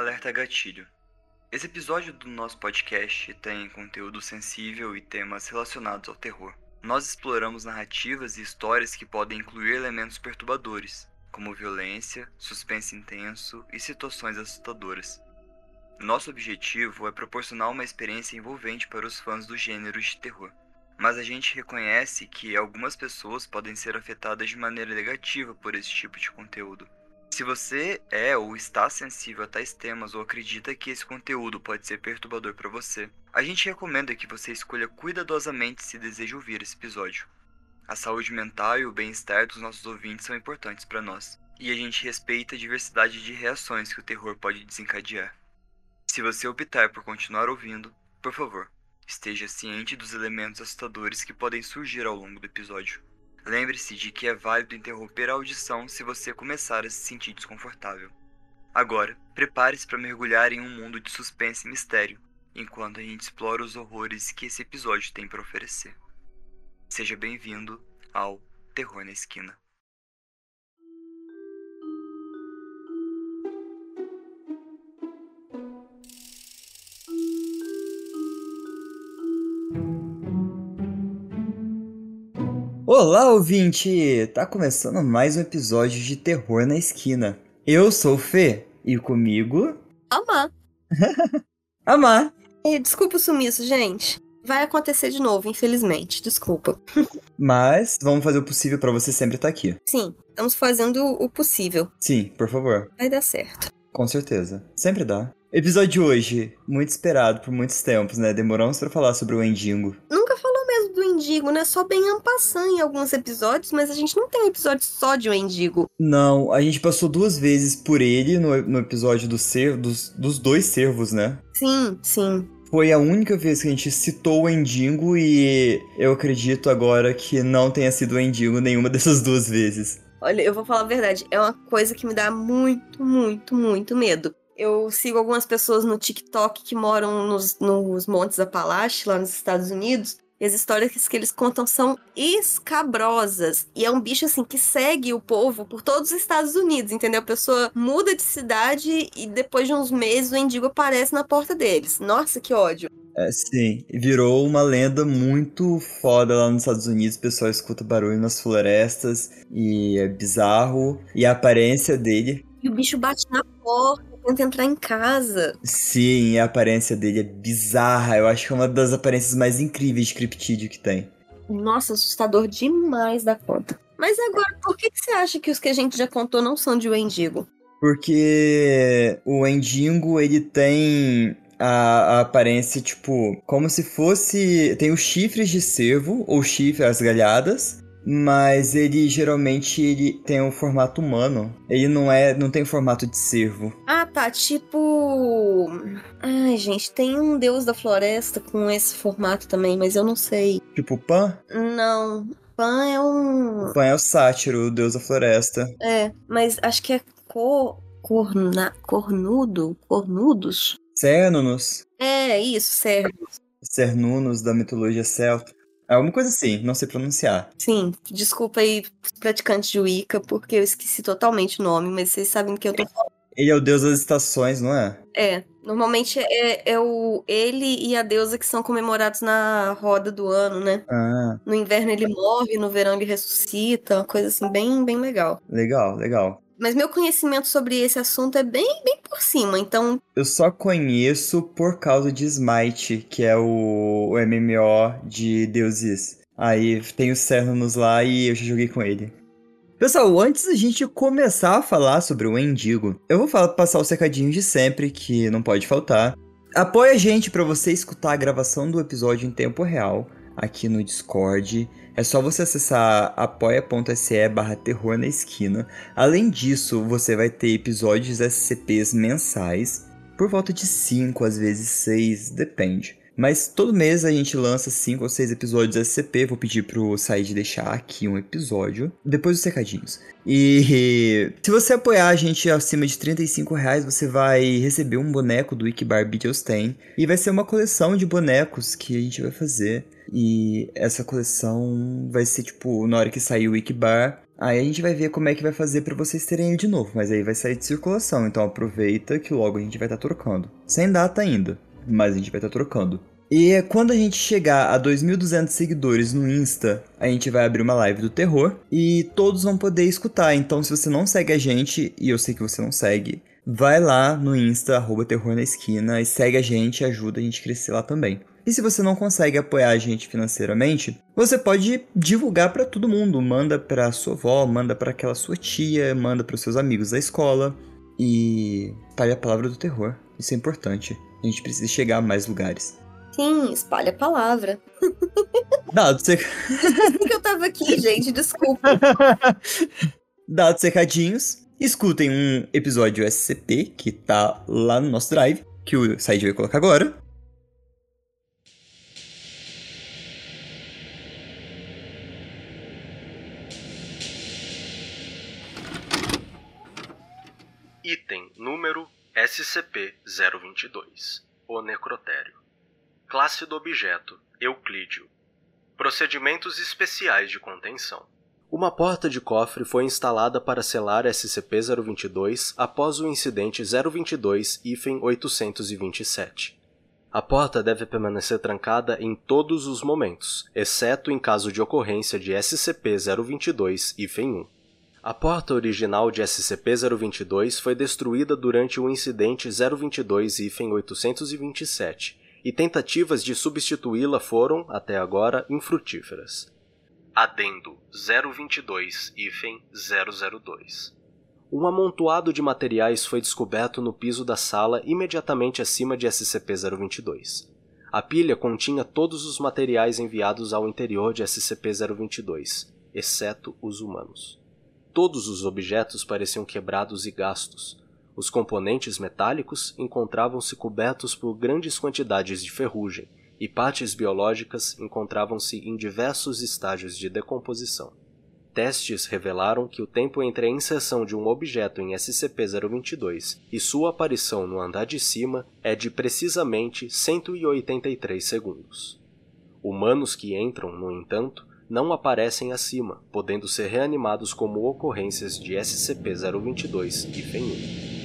Alerta Gatilho. Esse episódio do nosso podcast tem conteúdo sensível e temas relacionados ao terror. Nós exploramos narrativas e histórias que podem incluir elementos perturbadores, como violência, suspense intenso e situações assustadoras. Nosso objetivo é proporcionar uma experiência envolvente para os fãs do gênero de terror. Mas a gente reconhece que algumas pessoas podem ser afetadas de maneira negativa por esse tipo de conteúdo. Se você é ou está sensível a tais temas ou acredita que esse conteúdo pode ser perturbador para você, a gente recomenda que você escolha cuidadosamente se deseja ouvir esse episódio. A saúde mental e o bem-estar dos nossos ouvintes são importantes para nós, e a gente respeita a diversidade de reações que o terror pode desencadear. Se você optar por continuar ouvindo, por favor, esteja ciente dos elementos assustadores que podem surgir ao longo do episódio. Lembre-se de que é válido interromper a audição se você começar a se sentir desconfortável. Agora, prepare-se para mergulhar em um mundo de suspense e mistério, enquanto a gente explora os horrores que esse episódio tem para oferecer. Seja bem-vindo ao Terror na Esquina. Olá, ouvinte! Tá começando mais um episódio de Terror na Esquina. Eu sou o Fê e comigo. Amar. Amar. E, desculpa o sumiço, gente. Vai acontecer de novo, infelizmente. Desculpa. Mas vamos fazer o possível para você sempre estar aqui. Sim, estamos fazendo o possível. Sim, por favor. Vai dar certo. Com certeza. Sempre dá. Episódio de hoje, muito esperado por muitos tempos, né? Demoramos para falar sobre o Endingo. Nunca mesmo do Endigo, né? Só bem ampassando em alguns episódios, mas a gente não tem episódio só de o Endigo. Não, a gente passou duas vezes por ele no, no episódio do ser, dos, dos dois servos, né? Sim, sim. Foi a única vez que a gente citou o Endigo e eu acredito agora que não tenha sido o Endigo nenhuma dessas duas vezes. Olha, eu vou falar a verdade, é uma coisa que me dá muito, muito, muito medo. Eu sigo algumas pessoas no TikTok que moram nos, nos Montes Apalache, lá nos Estados Unidos, e as histórias que eles contam são escabrosas. E é um bicho, assim, que segue o povo por todos os Estados Unidos, entendeu? A pessoa muda de cidade e depois de uns meses o Endigo aparece na porta deles. Nossa, que ódio. É, sim. Virou uma lenda muito foda lá nos Estados Unidos. O pessoal escuta barulho nas florestas e é bizarro. E a aparência dele. E o bicho bate na porta tenta entrar em casa. Sim, a aparência dele é bizarra. Eu acho que é uma das aparências mais incríveis de criptídeo que tem. Nossa, assustador demais da conta. Mas agora, por que, que você acha que os que a gente já contou não são de Wendigo? Porque o Wendigo, ele tem a, a, aparência, tipo, como se fosse. Tem os chifres de cervo, ou chifres, as galhadas, mas ele geralmente ele tem um formato humano. Ele não é, não tem formato de cervo. Ah, tá, tipo, ai, gente, tem um deus da floresta com esse formato também, mas eu não sei. Tipo Pan? Não, Pan é um Pan é o sátiro, o deus da floresta. É, mas acho que é cor corna, cornudo, cornudos. Cernunus. É, isso, Cernunus. Cernunus da mitologia celta. É alguma coisa assim, não sei pronunciar. Sim, desculpa aí, praticantes de Wicca, porque eu esqueci totalmente o nome, mas vocês sabem que eu tô falando. Ele é o deus das estações, não é? É, normalmente é, é o ele e a deusa que são comemorados na roda do ano, né? Ah. No inverno ele morre, no verão ele ressuscita, uma coisa assim bem, bem legal. Legal, legal. Mas meu conhecimento sobre esse assunto é bem, bem por cima, então. Eu só conheço por causa de Smite, que é o, o MMO de deuses. Aí tem o Cernunnos lá e eu já joguei com ele. Pessoal, antes da gente começar a falar sobre o Endigo, eu vou falar, passar o secadinho de sempre, que não pode faltar. Apoie a gente para você escutar a gravação do episódio em tempo real aqui no Discord. É só você acessar apoia.se barra terror na esquina. Além disso, você vai ter episódios SCPs mensais, por volta de 5, às vezes 6, depende. Mas todo mês a gente lança 5 ou 6 episódios SCP. Vou pedir pro Said deixar aqui um episódio. Depois dos secadinhos. E se você apoiar a gente acima de 35 reais, você vai receber um boneco do Wikibar Beatlestain. E vai ser uma coleção de bonecos que a gente vai fazer. E essa coleção vai ser tipo, na hora que sair o Wikibar, Aí a gente vai ver como é que vai fazer para vocês terem ele de novo, mas aí vai sair de circulação, então aproveita que logo a gente vai estar tá trocando. Sem data ainda, mas a gente vai estar tá trocando. E quando a gente chegar a 2.200 seguidores no Insta, a gente vai abrir uma live do terror e todos vão poder escutar. Então, se você não segue a gente, e eu sei que você não segue, vai lá no Insta, arroba terror na esquina, e segue a gente e ajuda a gente a crescer lá também. E se você não consegue apoiar a gente financeiramente, você pode divulgar para todo mundo. Manda para sua avó, manda para aquela sua tia, manda para seus amigos da escola e espalhe a palavra do terror. Isso é importante. A gente precisa chegar a mais lugares. Sim, espalha a palavra. Dado você. que eu tava aqui, gente, desculpa. Dados recadinhos, escutem um episódio SCP que tá lá no nosso drive, que o Said vai colocar agora. Item número SCP-022 O Necrotério Classe do objeto: Euclídeo. Procedimentos especiais de contenção. Uma porta de cofre foi instalada para selar SCP-022 após o incidente 022-827. A porta deve permanecer trancada em todos os momentos, exceto em caso de ocorrência de SCP-022-1. A porta original de SCP-022 foi destruída durante o incidente 022-827 e tentativas de substituí-la foram, até agora, infrutíferas. Adendo 022-002 Um amontoado de materiais foi descoberto no piso da sala imediatamente acima de SCP-022. A pilha continha todos os materiais enviados ao interior de SCP-022, exceto os humanos. Todos os objetos pareciam quebrados e gastos, os componentes metálicos encontravam-se cobertos por grandes quantidades de ferrugem, e partes biológicas encontravam-se em diversos estágios de decomposição. Testes revelaram que o tempo entre a inserção de um objeto em SCP-022 e sua aparição no andar de cima é de precisamente 183 segundos. Humanos que entram, no entanto, não aparecem acima, podendo ser reanimados como ocorrências de SCP-022 e FEN-1.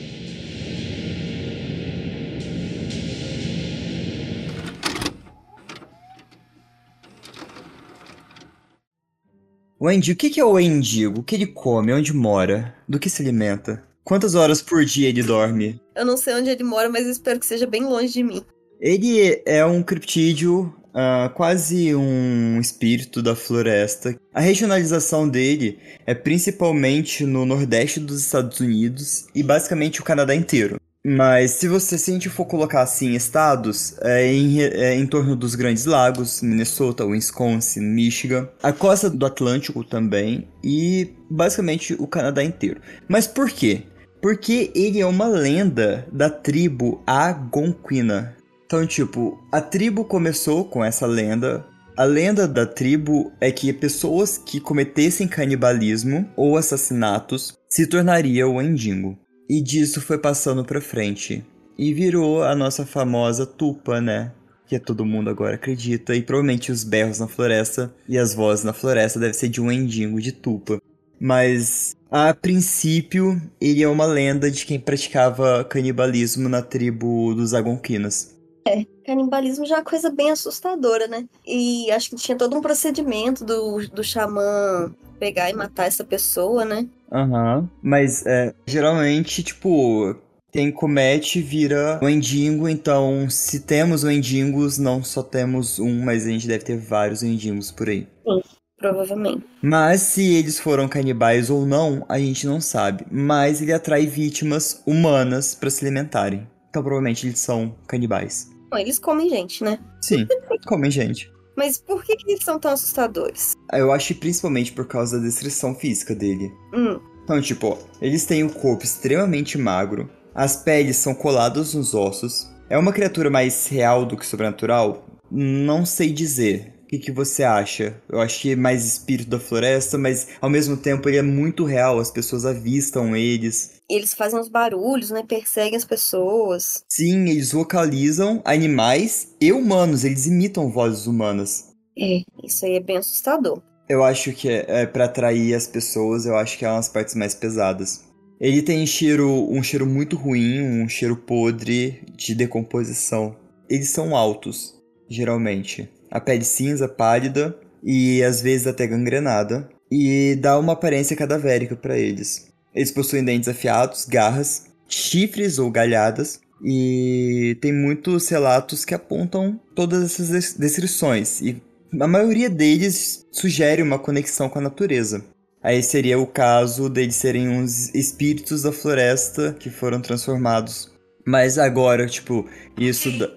O endigo, o que é o endigo? O que ele come? Onde mora? Do que se alimenta? Quantas horas por dia ele dorme? Eu não sei onde ele mora, mas espero que seja bem longe de mim. Ele é um criptídeo, uh, quase um espírito da floresta. A regionalização dele é principalmente no nordeste dos Estados Unidos e basicamente o Canadá inteiro. Mas se você se a gente for colocar assim estados, é em, é em torno dos grandes lagos, Minnesota, Wisconsin, Michigan, a costa do Atlântico também e basicamente o Canadá inteiro. Mas por quê? Porque ele é uma lenda da tribo Algonquina. Então, tipo, a tribo começou com essa lenda. A lenda da tribo é que pessoas que cometessem canibalismo ou assassinatos se tornariam o Endingo. E disso foi passando pra frente. E virou a nossa famosa tupa, né? Que todo mundo agora acredita. E provavelmente os berros na floresta e as vozes na floresta devem ser de um endingo de tupa. Mas a princípio, ele é uma lenda de quem praticava canibalismo na tribo dos Agonquinas. É, canibalismo já é uma coisa bem assustadora, né? E acho que tinha todo um procedimento do, do xamã pegar e matar essa pessoa, né? Aham. Uhum. Mas é, geralmente, tipo, quem comete vira o endingo, então se temos o endingos, não só temos um, mas a gente deve ter vários endingos por aí. Sim, provavelmente. Mas se eles foram canibais ou não, a gente não sabe. Mas ele atrai vítimas humanas para se alimentarem. Então provavelmente eles são canibais. Bom, eles comem gente, né? Sim, comem gente. Mas por que, que eles são tão assustadores? Eu acho principalmente por causa da descrição física dele. Hum. Então, tipo, eles têm um corpo extremamente magro, as peles são coladas nos ossos. É uma criatura mais real do que sobrenatural? Não sei dizer. O que, que você acha? Eu que é mais espírito da floresta, mas ao mesmo tempo ele é muito real, as pessoas avistam eles. Eles fazem os barulhos, né? Perseguem as pessoas. Sim, eles localizam animais e humanos, eles imitam vozes humanas. É, isso aí é bem assustador. Eu acho que é, é para atrair as pessoas, eu acho que é uma das partes mais pesadas. Ele tem cheiro, um cheiro muito ruim, um cheiro podre de decomposição. Eles são altos, geralmente. A pele cinza, pálida e às vezes até gangrenada, e dá uma aparência cadavérica para eles. Eles possuem dentes afiados, garras, chifres ou galhadas, e tem muitos relatos que apontam todas essas descrições, e a maioria deles sugere uma conexão com a natureza. Aí seria o caso deles serem uns espíritos da floresta que foram transformados. Mas agora, tipo, isso. Da...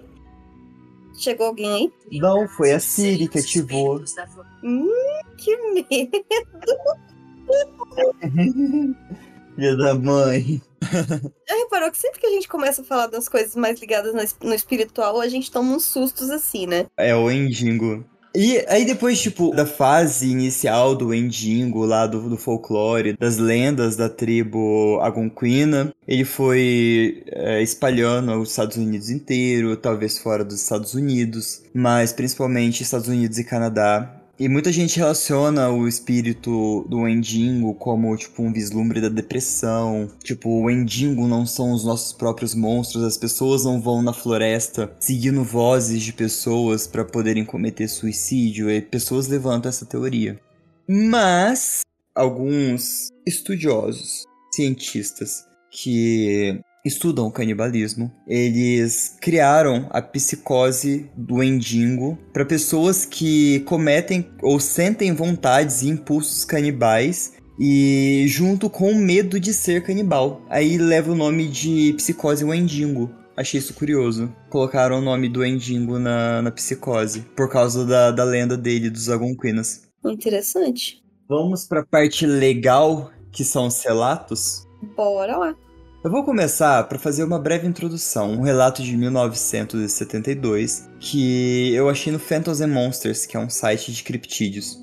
Chegou alguém aí? Não, foi a Siri que ativou. Hum, que medo! Filha da mãe. Já reparou que sempre que a gente começa a falar das coisas mais ligadas no espiritual, a gente toma uns sustos assim, né? É o Endingo. E aí depois, tipo, da fase inicial do Endingo, lá do, do folclore, das lendas da tribo Algonquina, ele foi é, espalhando os Estados Unidos inteiro, talvez fora dos Estados Unidos, mas principalmente Estados Unidos e Canadá. E muita gente relaciona o espírito do Wendigo como, tipo, um vislumbre da depressão. Tipo, o Wendigo não são os nossos próprios monstros, as pessoas não vão na floresta seguindo vozes de pessoas para poderem cometer suicídio, e pessoas levantam essa teoria. Mas alguns estudiosos, cientistas que estudam o canibalismo, eles criaram a psicose do endingo para pessoas que cometem ou sentem vontades e impulsos canibais e junto com o medo de ser canibal. Aí leva o nome de psicose Wendingo. Achei isso curioso. Colocaram o nome do Endingo na, na psicose, por causa da, da lenda dele, dos Algonquinas. Interessante. Vamos pra parte legal, que são os relatos? Bora lá. Eu vou começar para fazer uma breve introdução, um relato de 1972 que eu achei no Phantoms and Monsters, que é um site de criptídeos.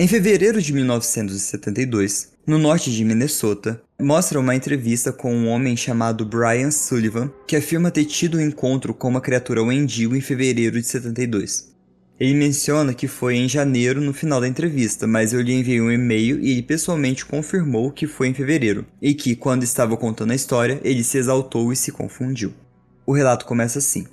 Em fevereiro de 1972, no norte de Minnesota, mostra uma entrevista com um homem chamado Brian Sullivan, que afirma ter tido um encontro com uma criatura Wendigo em fevereiro de 72. Ele menciona que foi em janeiro no final da entrevista, mas eu lhe enviei um e-mail e ele pessoalmente confirmou que foi em fevereiro, e que, quando estava contando a história, ele se exaltou e se confundiu. O relato começa assim.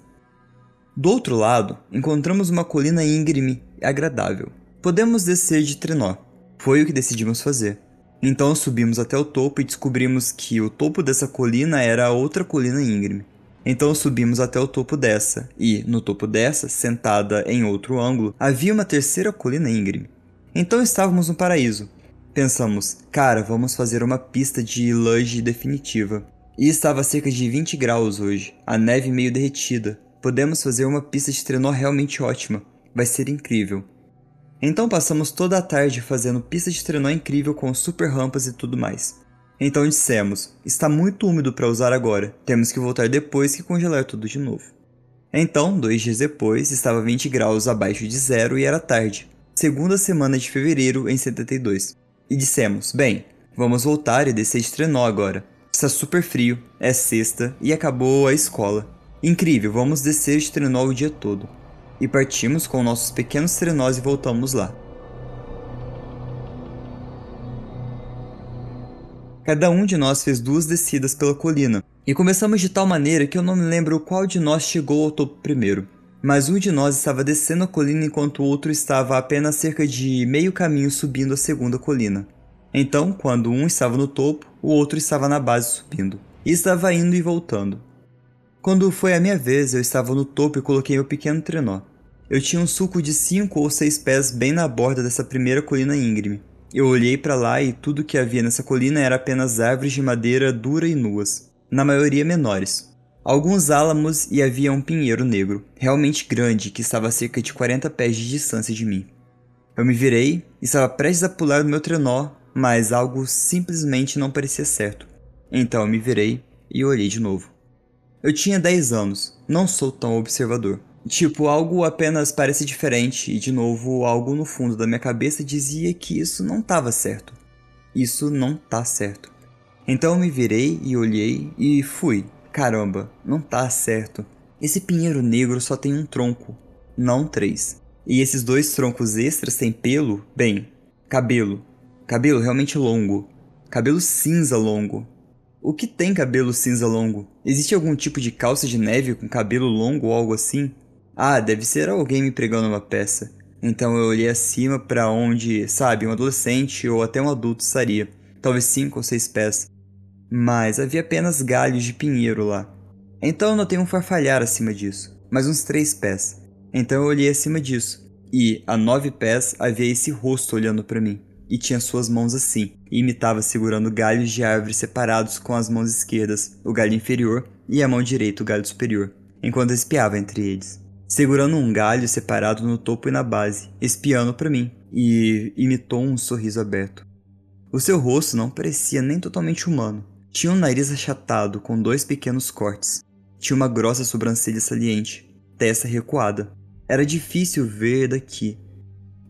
Do outro lado, encontramos uma colina íngreme e agradável, Podemos descer de trenó. Foi o que decidimos fazer. Então subimos até o topo e descobrimos que o topo dessa colina era outra colina íngreme. Então subimos até o topo dessa, e, no topo dessa, sentada em outro ângulo, havia uma terceira colina íngreme. Então estávamos no paraíso. Pensamos, cara, vamos fazer uma pista de luge definitiva. E estava a cerca de 20 graus hoje, a neve meio derretida. Podemos fazer uma pista de trenó realmente ótima. Vai ser incrível. Então passamos toda a tarde fazendo pista de trenó incrível com super rampas e tudo mais. Então dissemos: está muito úmido para usar agora, temos que voltar depois que congelar tudo de novo. Então, dois dias depois, estava 20 graus abaixo de zero e era tarde, segunda semana de fevereiro em 72. E dissemos: bem, vamos voltar e descer de trenó agora. Está super frio, é sexta e acabou a escola. Incrível, vamos descer de trenó o dia todo e partimos com nossos pequenos trenós e voltamos lá. Cada um de nós fez duas descidas pela colina, e começamos de tal maneira que eu não me lembro qual de nós chegou ao topo primeiro. Mas um de nós estava descendo a colina enquanto o outro estava apenas cerca de meio caminho subindo a segunda colina. Então, quando um estava no topo, o outro estava na base subindo, e estava indo e voltando. Quando foi a minha vez, eu estava no topo e coloquei meu pequeno trenó. Eu tinha um sulco de cinco ou seis pés bem na borda dessa primeira colina íngreme. Eu olhei para lá e tudo que havia nessa colina era apenas árvores de madeira dura e nuas, na maioria menores. Alguns álamos e havia um pinheiro negro, realmente grande, que estava a cerca de 40 pés de distância de mim. Eu me virei e estava prestes a pular do meu trenó, mas algo simplesmente não parecia certo. Então eu me virei e olhei de novo. Eu tinha 10 anos, não sou tão observador. Tipo, algo apenas parece diferente e de novo algo no fundo da minha cabeça dizia que isso não estava certo. Isso não tá certo. Então eu me virei e olhei e fui. Caramba, não tá certo. Esse pinheiro negro só tem um tronco, não três. E esses dois troncos extras têm pelo? Bem, cabelo. Cabelo realmente longo. Cabelo cinza longo. O que tem cabelo cinza longo? Existe algum tipo de calça de neve com cabelo longo ou algo assim? Ah, deve ser alguém me pregando uma peça. Então eu olhei acima para onde, sabe, um adolescente ou até um adulto estaria. Talvez cinco ou seis pés. Mas havia apenas galhos de pinheiro lá. Então eu notei um farfalhar acima disso, mais uns três pés. Então eu olhei acima disso, e a nove pés havia esse rosto olhando para mim e tinha suas mãos assim, e imitava segurando galhos de árvore separados com as mãos esquerdas, o galho inferior, e a mão direita, o galho superior, enquanto espiava entre eles. Segurando um galho separado no topo e na base, espiando para mim, e imitou um sorriso aberto. O seu rosto não parecia nem totalmente humano. Tinha um nariz achatado com dois pequenos cortes. Tinha uma grossa sobrancelha saliente, testa recuada. Era difícil ver daqui,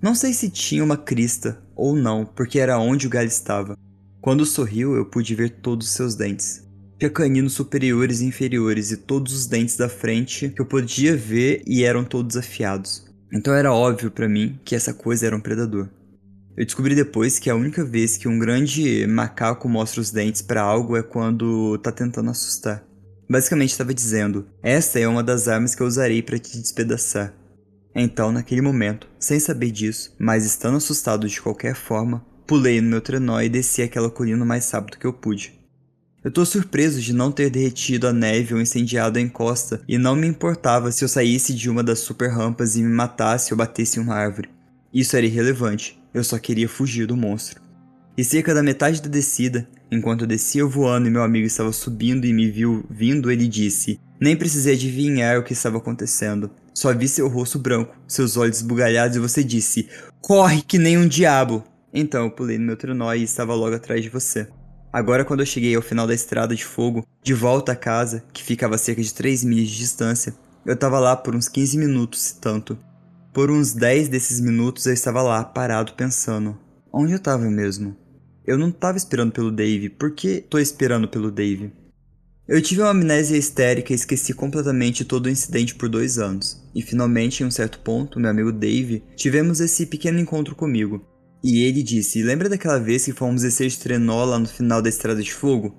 não sei se tinha uma crista ou não, porque era onde o galho estava. Quando sorriu, eu pude ver todos os seus dentes. Tinha caninos superiores e inferiores e todos os dentes da frente que eu podia ver e eram todos afiados. Então era óbvio para mim que essa coisa era um predador. Eu descobri depois que a única vez que um grande macaco mostra os dentes para algo é quando tá tentando assustar. Basicamente estava dizendo: "Esta é uma das armas que eu usarei para te despedaçar". Então, naquele momento, sem saber disso, mas estando assustado de qualquer forma, pulei no meu trenó e desci aquela colina o mais rápido que eu pude. Eu tô surpreso de não ter derretido a neve ou incendiado a encosta, e não me importava se eu saísse de uma das super rampas e me matasse ou batesse em uma árvore. Isso era irrelevante, eu só queria fugir do monstro. E cerca da metade da descida, enquanto eu descia voando e meu amigo estava subindo e me viu vindo, ele disse: Nem precisei adivinhar o que estava acontecendo. Só vi seu rosto branco, seus olhos esbugalhados e você disse: Corre que nem um diabo! Então eu pulei no meu trenó e estava logo atrás de você. Agora, quando eu cheguei ao final da estrada de fogo, de volta à casa, que ficava a cerca de 3 milhas de distância, eu estava lá por uns 15 minutos, se tanto. Por uns 10 desses minutos eu estava lá, parado, pensando: onde eu estava mesmo? Eu não estava esperando pelo Dave, por que tô esperando pelo Dave? Eu tive uma amnésia histérica e esqueci completamente todo o incidente por dois anos. E finalmente, em um certo ponto, meu amigo Dave, tivemos esse pequeno encontro comigo. E ele disse: Lembra daquela vez que fomos descer de trenó lá no final da Estrada de Fogo?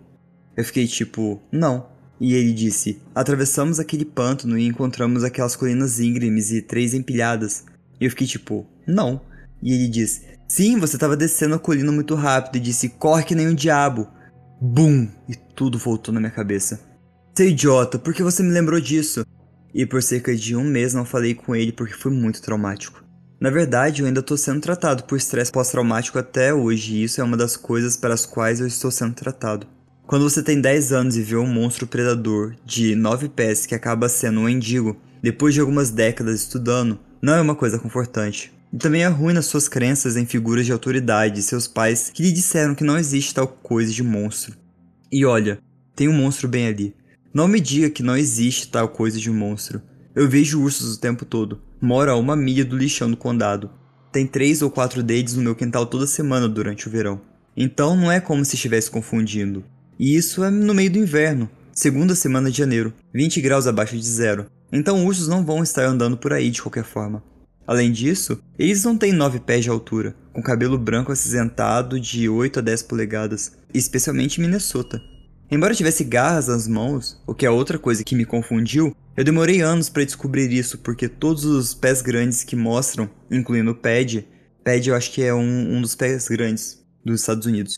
Eu fiquei tipo: Não. E ele disse: Atravessamos aquele pântano e encontramos aquelas colinas íngremes e três empilhadas. E eu fiquei tipo: Não. E ele disse: Sim, você estava descendo a colina muito rápido e disse: Corre que nem um diabo. Bum! E tudo voltou na minha cabeça. Seu idiota, por que você me lembrou disso? E por cerca de um mês não falei com ele porque foi muito traumático. Na verdade, eu ainda estou sendo tratado por estresse pós-traumático até hoje, e isso é uma das coisas para as quais eu estou sendo tratado. Quando você tem 10 anos e vê um monstro predador de 9 pés que acaba sendo um mendigo, depois de algumas décadas estudando, não é uma coisa confortante. E também é ruim nas suas crenças em figuras de autoridade, seus pais que lhe disseram que não existe tal coisa de monstro. E olha, tem um monstro bem ali. Não me diga que não existe tal coisa de monstro. Eu vejo ursos o tempo todo. Moro a uma milha do lixão do condado. Tem três ou quatro deles no meu quintal toda semana durante o verão. Então não é como se estivesse confundindo. E isso é no meio do inverno, segunda semana de janeiro, 20 graus abaixo de zero. Então ursos não vão estar andando por aí de qualquer forma. Além disso, eles não têm 9 pés de altura, com cabelo branco acinzentado de 8 a 10 polegadas, especialmente em Minnesota. Embora tivesse garras nas mãos, o que é outra coisa que me confundiu, eu demorei anos para descobrir isso, porque todos os pés grandes que mostram, incluindo o pad, pad eu acho que é um, um dos pés grandes dos Estados Unidos,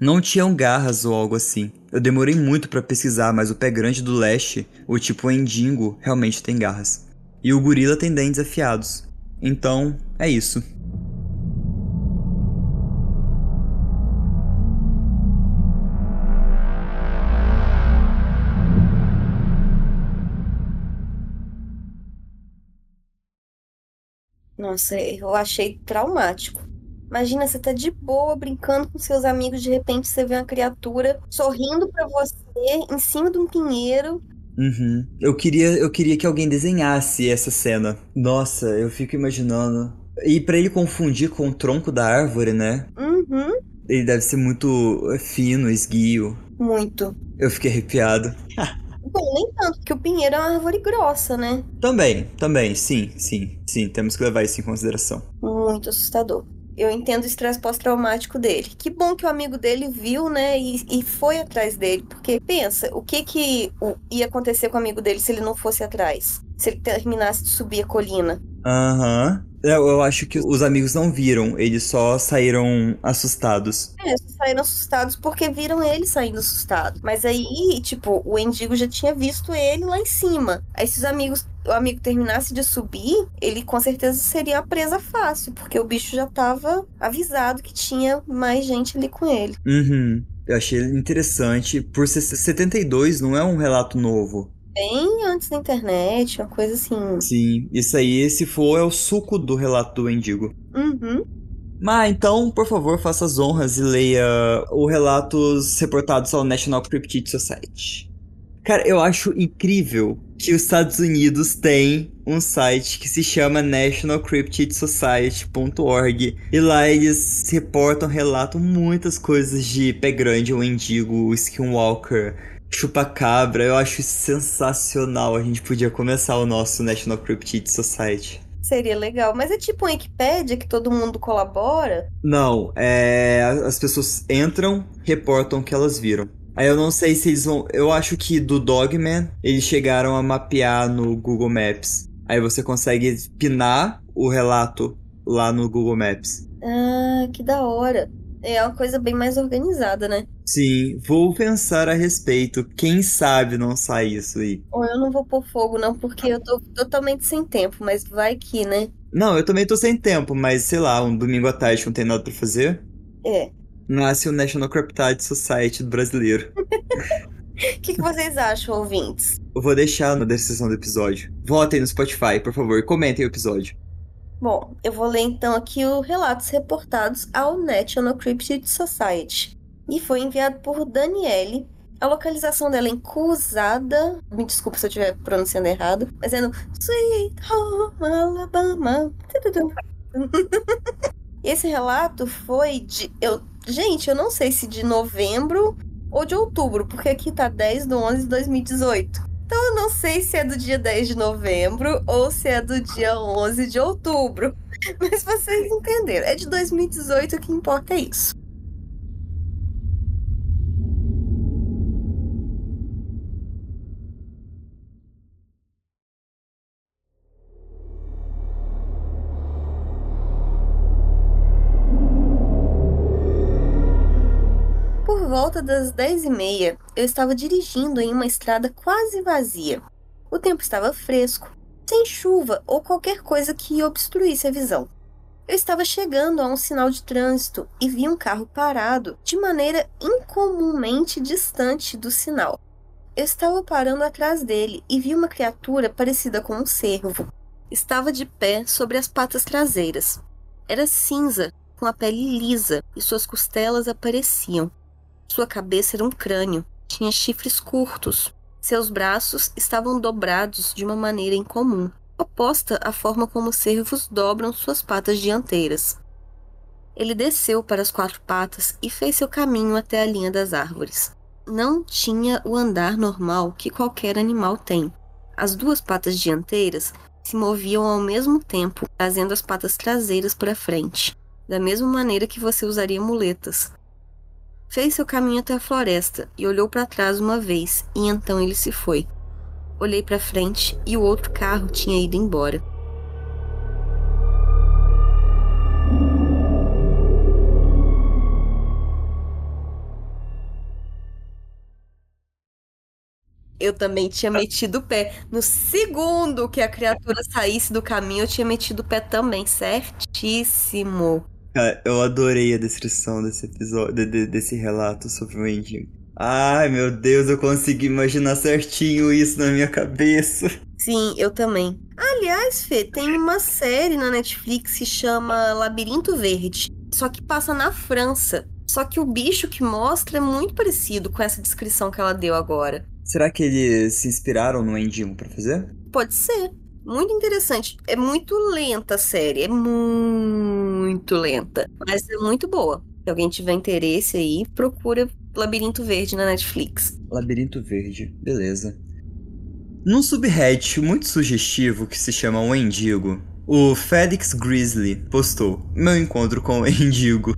não tinham garras ou algo assim. Eu demorei muito para pesquisar, mas o pé grande do leste, o tipo endingo, realmente tem garras. E o gorila tem dentes afiados. Então, é isso. Nossa, eu achei traumático. Imagina, você tá de boa brincando com seus amigos, de repente você vê uma criatura sorrindo para você em cima de um pinheiro Uhum. Eu queria, eu queria que alguém desenhasse essa cena. Nossa, eu fico imaginando. E pra ele confundir com o tronco da árvore, né? Uhum. Ele deve ser muito fino, esguio. Muito. Eu fiquei arrepiado. Bom, nem tanto, porque o pinheiro é uma árvore grossa, né? Também, também, sim, sim, sim. Temos que levar isso em consideração. Muito assustador. Eu entendo o estresse pós-traumático dele. Que bom que o amigo dele viu, né, e, e foi atrás dele. Porque pensa, o que que ia acontecer com o amigo dele se ele não fosse atrás? Se ele terminasse de subir a colina? Aham. Eu, eu acho que os amigos não viram, eles só saíram assustados. É, saíram assustados porque viram ele saindo assustado. Mas aí, tipo, o Endigo já tinha visto ele lá em cima. Aí se os amigos, o amigo terminasse de subir, ele com certeza seria a presa fácil, porque o bicho já tava avisado que tinha mais gente ali com ele. Uhum. Eu achei interessante. Por ser 72, não é um relato novo. Bem antes da internet, uma coisa assim. Sim, isso aí, se for, é o suco do relato do Endigo. Uhum. Mas então, por favor, faça as honras e leia os relatos reportados ao National Cryptid Society. Cara, eu acho incrível que os Estados Unidos têm um site que se chama nationalcryptidsociety.org e lá eles reportam, relatam muitas coisas de pé grande, o endigo, o skinwalker, chupacabra. Eu acho sensacional. A gente podia começar o nosso National Cryptid Society. Seria legal. Mas é tipo uma Wikipédia que todo mundo colabora. Não, é. As pessoas entram, reportam o que elas viram. Aí eu não sei se eles vão. Eu acho que do Dogman eles chegaram a mapear no Google Maps. Aí você consegue pinar o relato lá no Google Maps. Ah, que da hora. É uma coisa bem mais organizada, né? Sim, vou pensar a respeito. Quem sabe não sai isso aí. Ou eu não vou pôr fogo, não, porque eu tô totalmente sem tempo, mas vai que, né? Não, eu também tô sem tempo, mas sei lá, um domingo à tarde não tem nada pra fazer. É. Nasce o National Cryptid Society do brasileiro. O que, que vocês acham, ouvintes? Eu vou deixar na descrição do episódio. Votem no Spotify, por favor, e comentem o episódio. Bom, eu vou ler então aqui os relatos reportados ao National Cryptid Society. E foi enviado por Daniele. A localização dela é em Cruzada. Me desculpa se eu estiver pronunciando errado. Mas é no Sweet Home Alabama. Esse relato foi de. Eu, gente, eu não sei se de novembro ou de outubro, porque aqui tá 10 de 11 de 2018. Então eu não sei se é do dia 10 de novembro ou se é do dia 11 de outubro. Mas vocês entenderam. É de 2018, o que importa é isso. Volta das 10h30, eu estava dirigindo em uma estrada quase vazia. O tempo estava fresco, sem chuva ou qualquer coisa que obstruísse a visão. Eu estava chegando a um sinal de trânsito e vi um carro parado de maneira incomumente distante do sinal. Eu estava parando atrás dele e vi uma criatura parecida com um cervo. Estava de pé sobre as patas traseiras. Era cinza, com a pele lisa e suas costelas apareciam. Sua cabeça era um crânio, tinha chifres curtos. Seus braços estavam dobrados de uma maneira incomum, oposta à forma como os cervos dobram suas patas dianteiras. Ele desceu para as quatro patas e fez seu caminho até a linha das árvores. Não tinha o andar normal que qualquer animal tem. As duas patas dianteiras se moviam ao mesmo tempo, trazendo as patas traseiras para frente, da mesma maneira que você usaria muletas. Fez seu caminho até a floresta e olhou para trás uma vez, e então ele se foi. Olhei para frente e o outro carro tinha ido embora. Eu também tinha metido o pé. No segundo que a criatura saísse do caminho, eu tinha metido o pé também. Certíssimo. Cara, eu adorei a descrição desse episódio, de- de- desse relato sobre o Endigo. Ai, meu Deus, eu consegui imaginar certinho isso na minha cabeça. Sim, eu também. Aliás, Fê, tem uma série na Netflix que se chama Labirinto Verde. Só que passa na França. Só que o bicho que mostra é muito parecido com essa descrição que ela deu agora. Será que eles se inspiraram no Endigo para fazer? Pode ser. Muito interessante. É muito lenta a série. É muito lenta. Mas é muito boa. Se alguém tiver interesse aí, procura Labirinto Verde na Netflix. Labirinto Verde, beleza. Num subreddit muito sugestivo que se chama O Endigo, o Felix Grizzly postou meu encontro com o Endigo.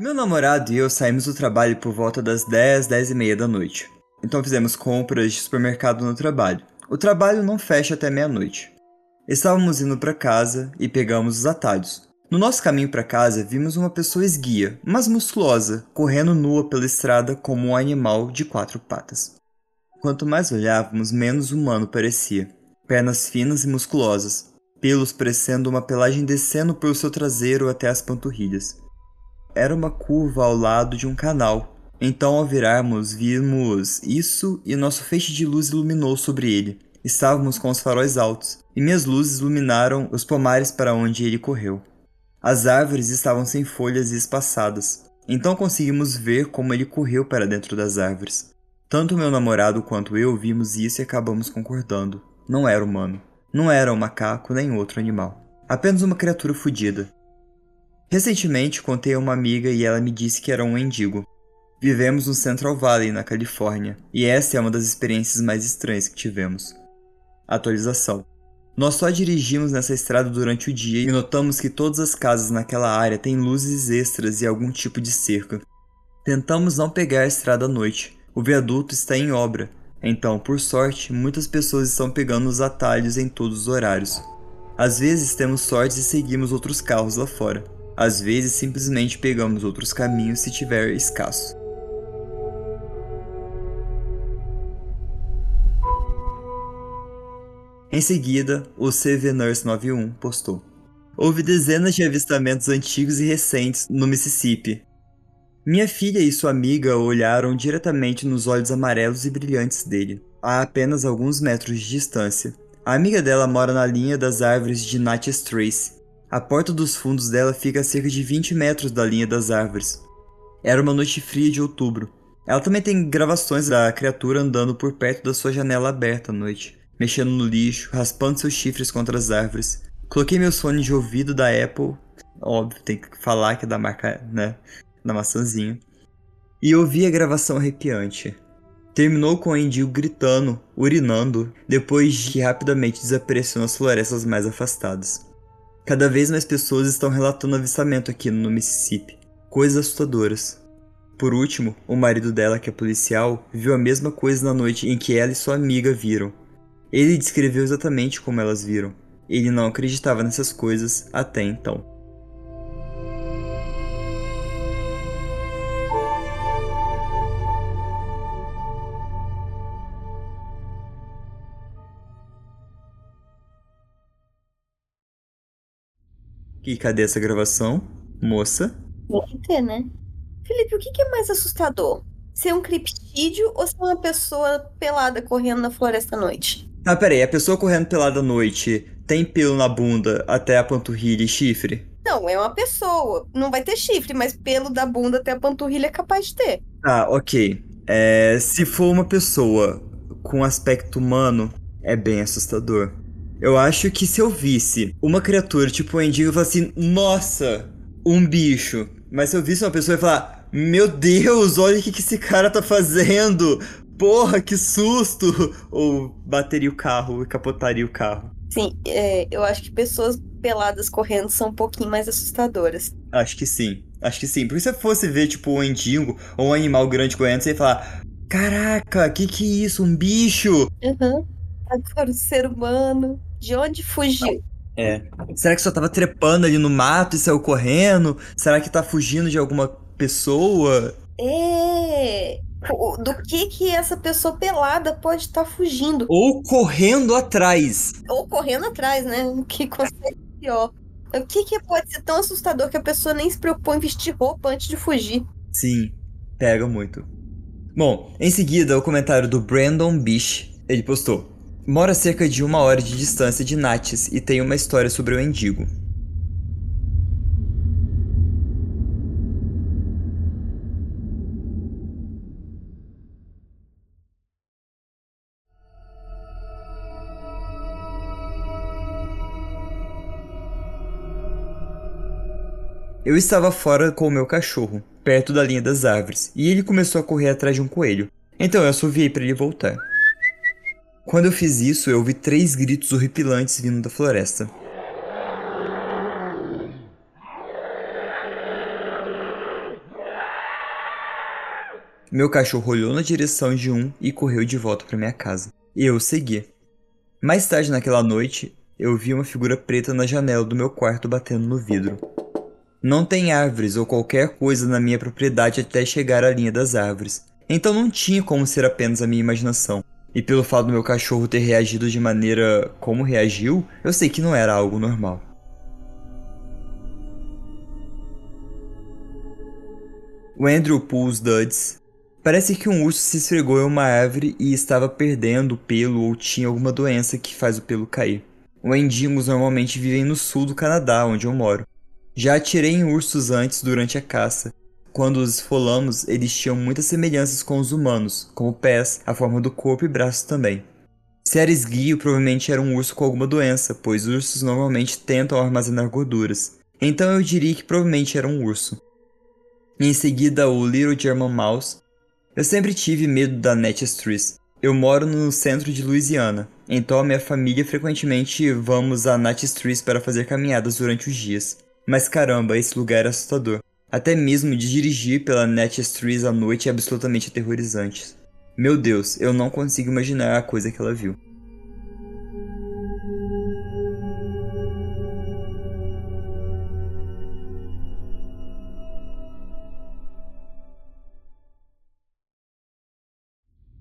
Meu namorado e eu saímos do trabalho por volta das 10, 10 e meia da noite. Então fizemos compras de supermercado no trabalho. O trabalho não fecha até meia-noite. Estávamos indo para casa e pegamos os atalhos. No nosso caminho para casa, vimos uma pessoa esguia, mas musculosa, correndo nua pela estrada como um animal de quatro patas. Quanto mais olhávamos, menos humano parecia. Pernas finas e musculosas, pelos parecendo uma pelagem descendo pelo seu traseiro até as panturrilhas era uma curva ao lado de um canal. Então, ao virarmos, vimos isso e nosso feixe de luz iluminou sobre ele. Estávamos com os faróis altos, e minhas luzes iluminaram os pomares para onde ele correu. As árvores estavam sem folhas e espaçadas, então conseguimos ver como ele correu para dentro das árvores. Tanto meu namorado quanto eu vimos isso e acabamos concordando. Não era humano. Não era um macaco nem outro animal. Apenas uma criatura fodida. Recentemente contei a uma amiga e ela me disse que era um mendigo. Vivemos no Central Valley, na Califórnia, e essa é uma das experiências mais estranhas que tivemos. Atualização. Nós só dirigimos nessa estrada durante o dia e notamos que todas as casas naquela área têm luzes extras e algum tipo de cerca. Tentamos não pegar a estrada à noite. O viaduto está em obra, então, por sorte, muitas pessoas estão pegando os atalhos em todos os horários. Às vezes temos sorte e seguimos outros carros lá fora. Às vezes simplesmente pegamos outros caminhos se tiver escasso. Em seguida, o CV Nurse 91 postou. Houve dezenas de avistamentos antigos e recentes no Mississippi. Minha filha e sua amiga olharam diretamente nos olhos amarelos e brilhantes dele, a apenas alguns metros de distância. A amiga dela mora na linha das árvores de Natchez Trace, a porta dos fundos dela fica a cerca de 20 metros da linha das árvores. Era uma noite fria de outubro. Ela também tem gravações da criatura andando por perto da sua janela aberta à noite, mexendo no lixo, raspando seus chifres contra as árvores. Coloquei meus fones de ouvido da Apple, óbvio, tem que falar que é da marca, né, da maçãzinha, e ouvi a gravação arrepiante. Terminou com o Endio gritando, urinando, depois de que rapidamente desapareceu nas florestas mais afastadas. Cada vez mais pessoas estão relatando avistamento aqui no Mississippi. Coisas assustadoras. Por último, o marido dela, que é policial, viu a mesma coisa na noite em que ela e sua amiga viram. Ele descreveu exatamente como elas viram. Ele não acreditava nessas coisas até então. E cadê essa gravação? Moça? Tem que ter, né? Felipe, o que é mais assustador? Ser um criptídeo ou ser uma pessoa pelada correndo na floresta à noite? Ah, peraí, a pessoa correndo pelada à noite tem pelo na bunda até a panturrilha e chifre? Não, é uma pessoa. Não vai ter chifre, mas pelo da bunda até a panturrilha é capaz de ter. Ah, ok. É, se for uma pessoa com aspecto humano, é bem assustador. Eu acho que se eu visse uma criatura tipo um endigo, eu falar assim, nossa, um bicho. Mas se eu visse uma pessoa, eu ia falar, meu Deus, olha o que, que esse cara tá fazendo. Porra, que susto! Ou bateria o carro e capotaria o carro. Sim, é, eu acho que pessoas peladas correndo são um pouquinho mais assustadoras. Acho que sim. Acho que sim. Porque se você fosse ver, tipo, um endigo ou um animal grande correndo, você ia falar: Caraca, que que é isso? Um bicho? Uhum. Agora o ser humano. De onde fugiu? É. Será que só tava trepando ali no mato e saiu correndo? Será que tá fugindo de alguma pessoa? É. Do que que essa pessoa pelada pode estar tá fugindo? Ou correndo atrás. Ou correndo atrás, né? O que consegue pior. O que, que pode ser tão assustador que a pessoa nem se preocupou em vestir roupa antes de fugir? Sim, pega muito. Bom, em seguida, o comentário do Brandon Bish. Ele postou: Mora a cerca de uma hora de distância de Nates e tem uma história sobre o Endigo. Eu estava fora com o meu cachorro, perto da linha das árvores, e ele começou a correr atrás de um coelho. Então eu assoviei para ele voltar. Quando eu fiz isso, eu ouvi três gritos horripilantes vindo da floresta. Meu cachorro olhou na direção de um e correu de volta para minha casa. Eu segui. Mais tarde naquela noite, eu vi uma figura preta na janela do meu quarto batendo no vidro. Não tem árvores ou qualquer coisa na minha propriedade até chegar à linha das árvores, então não tinha como ser apenas a minha imaginação. E pelo fato do meu cachorro ter reagido de maneira como reagiu, eu sei que não era algo normal. O Andrew Pools Duds. Parece que um urso se esfregou em uma árvore e estava perdendo o pelo ou tinha alguma doença que faz o pelo cair. Os endigos normalmente vivem no sul do Canadá, onde eu moro. Já atirei em ursos antes durante a caça. Quando os esfolamos, eles tinham muitas semelhanças com os humanos, como pés, a forma do corpo e braços também. Se era esguio, provavelmente era um urso com alguma doença, pois ursos normalmente tentam armazenar gorduras. Então eu diria que provavelmente era um urso. Em seguida, o Little German Mouse. Eu sempre tive medo da Natchez Eu moro no centro de Louisiana, então a minha família frequentemente vamos a Natchez para fazer caminhadas durante os dias. Mas caramba, esse lugar é assustador. Até mesmo de dirigir pela Natchez Trees à noite é absolutamente aterrorizante. Meu Deus, eu não consigo imaginar a coisa que ela viu.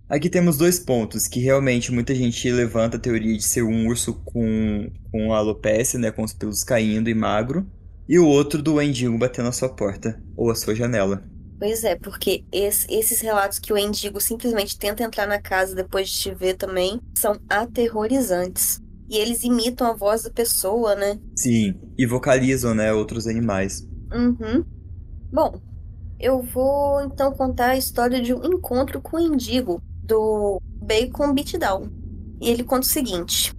Aqui temos dois pontos que realmente muita gente levanta a teoria de ser um urso com, com alopecia, né, com os pelos caindo e magro, e o outro do Endigo batendo na sua porta ou a sua janela. Pois é, porque esse, esses relatos que o Endigo simplesmente tenta entrar na casa depois de te ver também são aterrorizantes. E eles imitam a voz da pessoa, né? Sim, e vocalizam, né, outros animais. Uhum. Bom, eu vou então contar a história de um encontro com o Endigo do Bacon Beatdown. E ele conta o seguinte: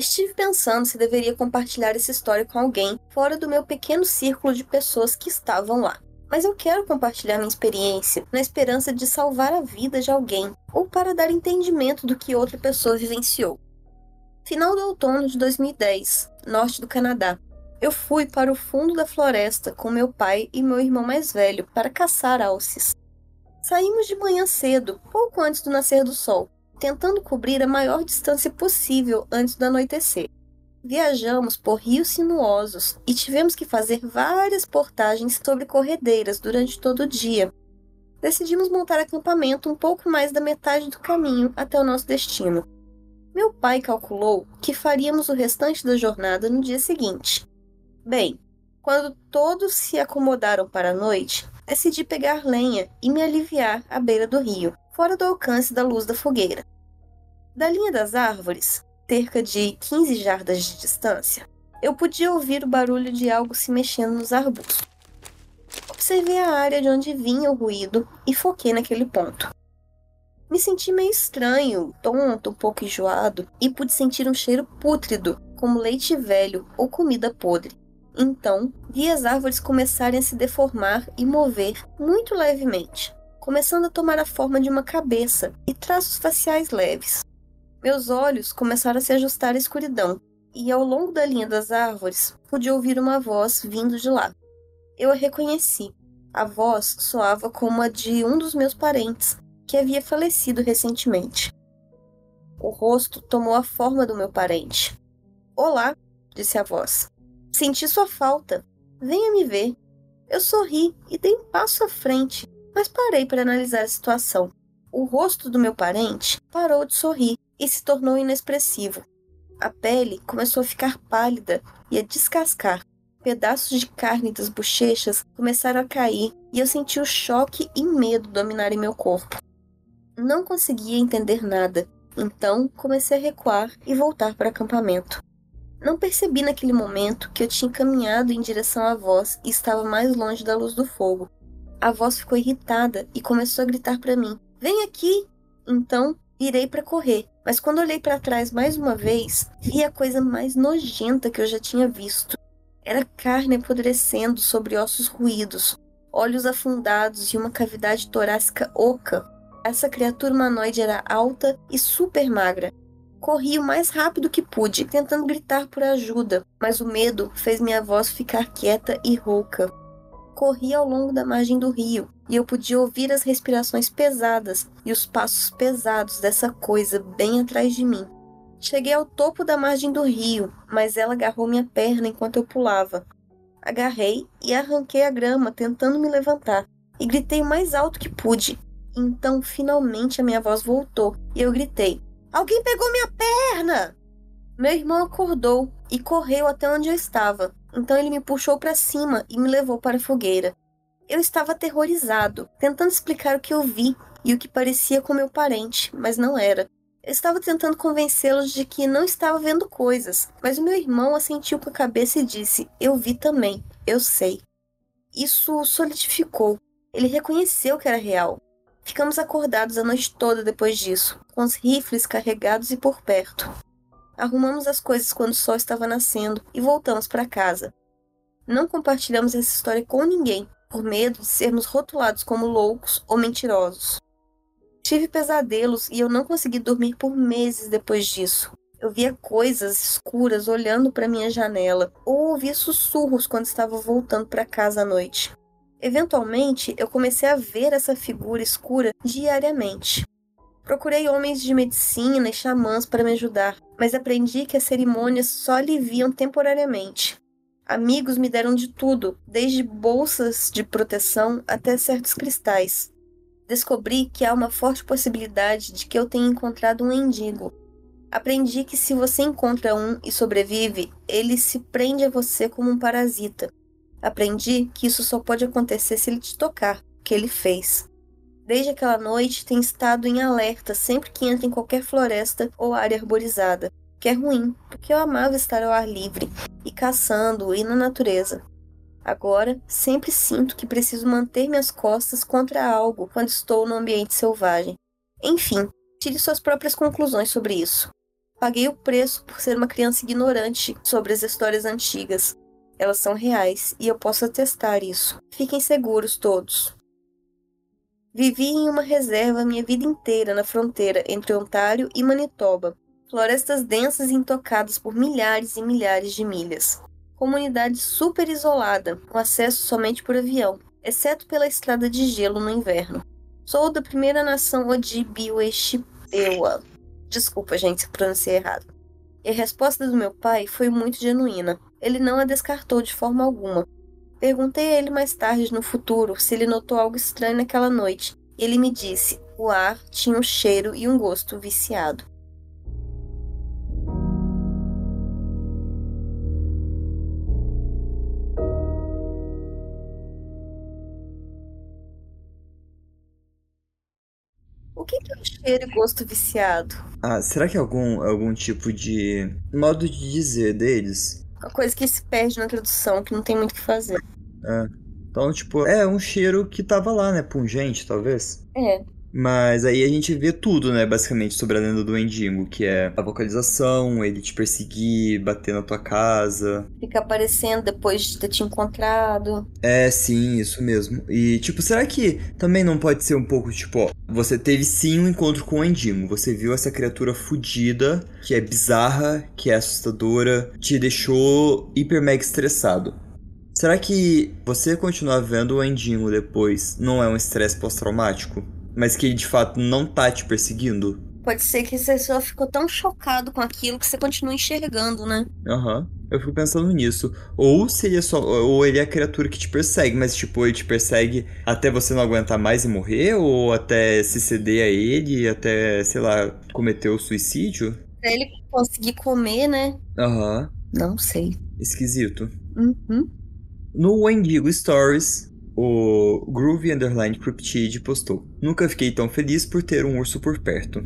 Estive pensando se deveria compartilhar essa história com alguém fora do meu pequeno círculo de pessoas que estavam lá. Mas eu quero compartilhar minha experiência na esperança de salvar a vida de alguém ou para dar entendimento do que outra pessoa vivenciou. Final do outono de 2010, norte do Canadá. Eu fui para o fundo da floresta com meu pai e meu irmão mais velho para caçar alces. Saímos de manhã cedo, pouco antes do nascer do sol, tentando cobrir a maior distância possível antes do anoitecer. Viajamos por rios sinuosos e tivemos que fazer várias portagens sobre corredeiras durante todo o dia. Decidimos montar acampamento um pouco mais da metade do caminho até o nosso destino. Meu pai calculou que faríamos o restante da jornada no dia seguinte. Bem, quando todos se acomodaram para a noite, decidi pegar lenha e me aliviar à beira do rio, fora do alcance da luz da fogueira. Da linha das árvores, cerca de 15 jardas de distância, eu podia ouvir o barulho de algo se mexendo nos arbustos. Observei a área de onde vinha o ruído e foquei naquele ponto. Me senti meio estranho, tonto, um pouco enjoado e pude sentir um cheiro pútrido, como leite velho ou comida podre. Então, vi as árvores começarem a se deformar e mover muito levemente começando a tomar a forma de uma cabeça e traços faciais leves. Meus olhos começaram a se ajustar à escuridão, e ao longo da linha das árvores pude ouvir uma voz vindo de lá. Eu a reconheci. A voz soava como a de um dos meus parentes, que havia falecido recentemente. O rosto tomou a forma do meu parente. Olá, disse a voz. Senti sua falta. Venha me ver. Eu sorri e dei um passo à frente, mas parei para analisar a situação. O rosto do meu parente parou de sorrir e se tornou inexpressivo. A pele começou a ficar pálida e a descascar. Pedaços de carne das bochechas começaram a cair e eu senti o choque e medo dominarem meu corpo. Não conseguia entender nada, então comecei a recuar e voltar para o acampamento. Não percebi naquele momento que eu tinha caminhado em direção à voz e estava mais longe da luz do fogo. A voz ficou irritada e começou a gritar para mim: Vem aqui! Então virei para correr, mas quando olhei para trás mais uma vez, vi a coisa mais nojenta que eu já tinha visto. Era carne apodrecendo sobre ossos ruídos, olhos afundados e uma cavidade torácica oca. Essa criatura humanoide era alta e super magra. Corri o mais rápido que pude, tentando gritar por ajuda, mas o medo fez minha voz ficar quieta e rouca. Corri ao longo da margem do rio, e eu podia ouvir as respirações pesadas e os passos pesados dessa coisa bem atrás de mim. Cheguei ao topo da margem do rio, mas ela agarrou minha perna enquanto eu pulava. Agarrei e arranquei a grama, tentando me levantar, e gritei o mais alto que pude. Então, finalmente, a minha voz voltou e eu gritei: Alguém pegou minha perna! Meu irmão acordou e correu até onde eu estava. Então ele me puxou para cima e me levou para a fogueira. Eu estava aterrorizado, tentando explicar o que eu vi e o que parecia com meu parente, mas não era. Eu estava tentando convencê-los de que não estava vendo coisas, mas o meu irmão assentiu com a cabeça e disse: Eu vi também, eu sei. Isso solidificou. Ele reconheceu que era real. Ficamos acordados a noite toda depois disso, com os rifles carregados e por perto. Arrumamos as coisas quando o sol estava nascendo e voltamos para casa. Não compartilhamos essa história com ninguém, por medo de sermos rotulados como loucos ou mentirosos. Tive pesadelos e eu não consegui dormir por meses depois disso. Eu via coisas escuras olhando para minha janela ou ouvia sussurros quando estava voltando para casa à noite. Eventualmente, eu comecei a ver essa figura escura diariamente. Procurei homens de medicina e xamãs para me ajudar, mas aprendi que as cerimônias só aliviam temporariamente. Amigos me deram de tudo, desde bolsas de proteção até certos cristais descobri que há uma forte possibilidade de que eu tenha encontrado um mendigo. Aprendi que se você encontra um e sobrevive, ele se prende a você como um parasita. Aprendi que isso só pode acontecer se ele te tocar, o que ele fez. Desde aquela noite, tenho estado em alerta sempre que entro em qualquer floresta ou área arborizada, que é ruim, porque eu amava estar ao ar livre e caçando e na natureza. Agora, sempre sinto que preciso manter minhas costas contra algo quando estou no ambiente selvagem. Enfim, tire suas próprias conclusões sobre isso. Paguei o preço por ser uma criança ignorante sobre as histórias antigas. Elas são reais e eu posso atestar isso. Fiquem seguros todos. Vivi em uma reserva minha vida inteira na fronteira entre Ontário e Manitoba, florestas densas e intocadas por milhares e milhares de milhas comunidade super isolada, com acesso somente por avião, exceto pela estrada de gelo no inverno. Sou da primeira nação Ojibwe-Chippewa. Desculpa, gente, se pronunciei errado. E a resposta do meu pai foi muito genuína. Ele não a descartou de forma alguma. Perguntei a ele mais tarde no futuro se ele notou algo estranho naquela noite. Ele me disse: o ar tinha um cheiro e um gosto viciado. Que, que é um cheiro e gosto viciado? Ah, será que é algum, algum tipo de modo de dizer deles? Uma coisa que se perde na tradução, que não tem muito o que fazer. É. Então, tipo, é um cheiro que tava lá, né? Pungente, talvez. É. Mas aí a gente vê tudo, né, basicamente, sobre a lenda do Endigo, que é a vocalização, ele te perseguir, bater na tua casa. Fica aparecendo depois de ter te encontrado. É, sim, isso mesmo. E, tipo, será que também não pode ser um pouco, tipo, ó, você teve sim um encontro com o Endigo, você viu essa criatura fodida, que é bizarra, que é assustadora, te deixou hiper mega estressado. Será que você continuar vendo o Endigo depois não é um estresse pós-traumático? Mas que ele de fato não tá te perseguindo? Pode ser que você só ficou tão chocado com aquilo que você continua enxergando, né? Aham. Eu fico pensando nisso. Ou se ele é só. Ou ele é a criatura que te persegue, mas tipo, ele te persegue até você não aguentar mais e morrer? Ou até se ceder a ele, até, sei lá, cometer o suicídio? Pra ele conseguir comer, né? Aham. Não sei. Esquisito. Uhum. No Wendigo Stories, o Groovy Underline Cryptid postou: Nunca fiquei tão feliz por ter um urso por perto.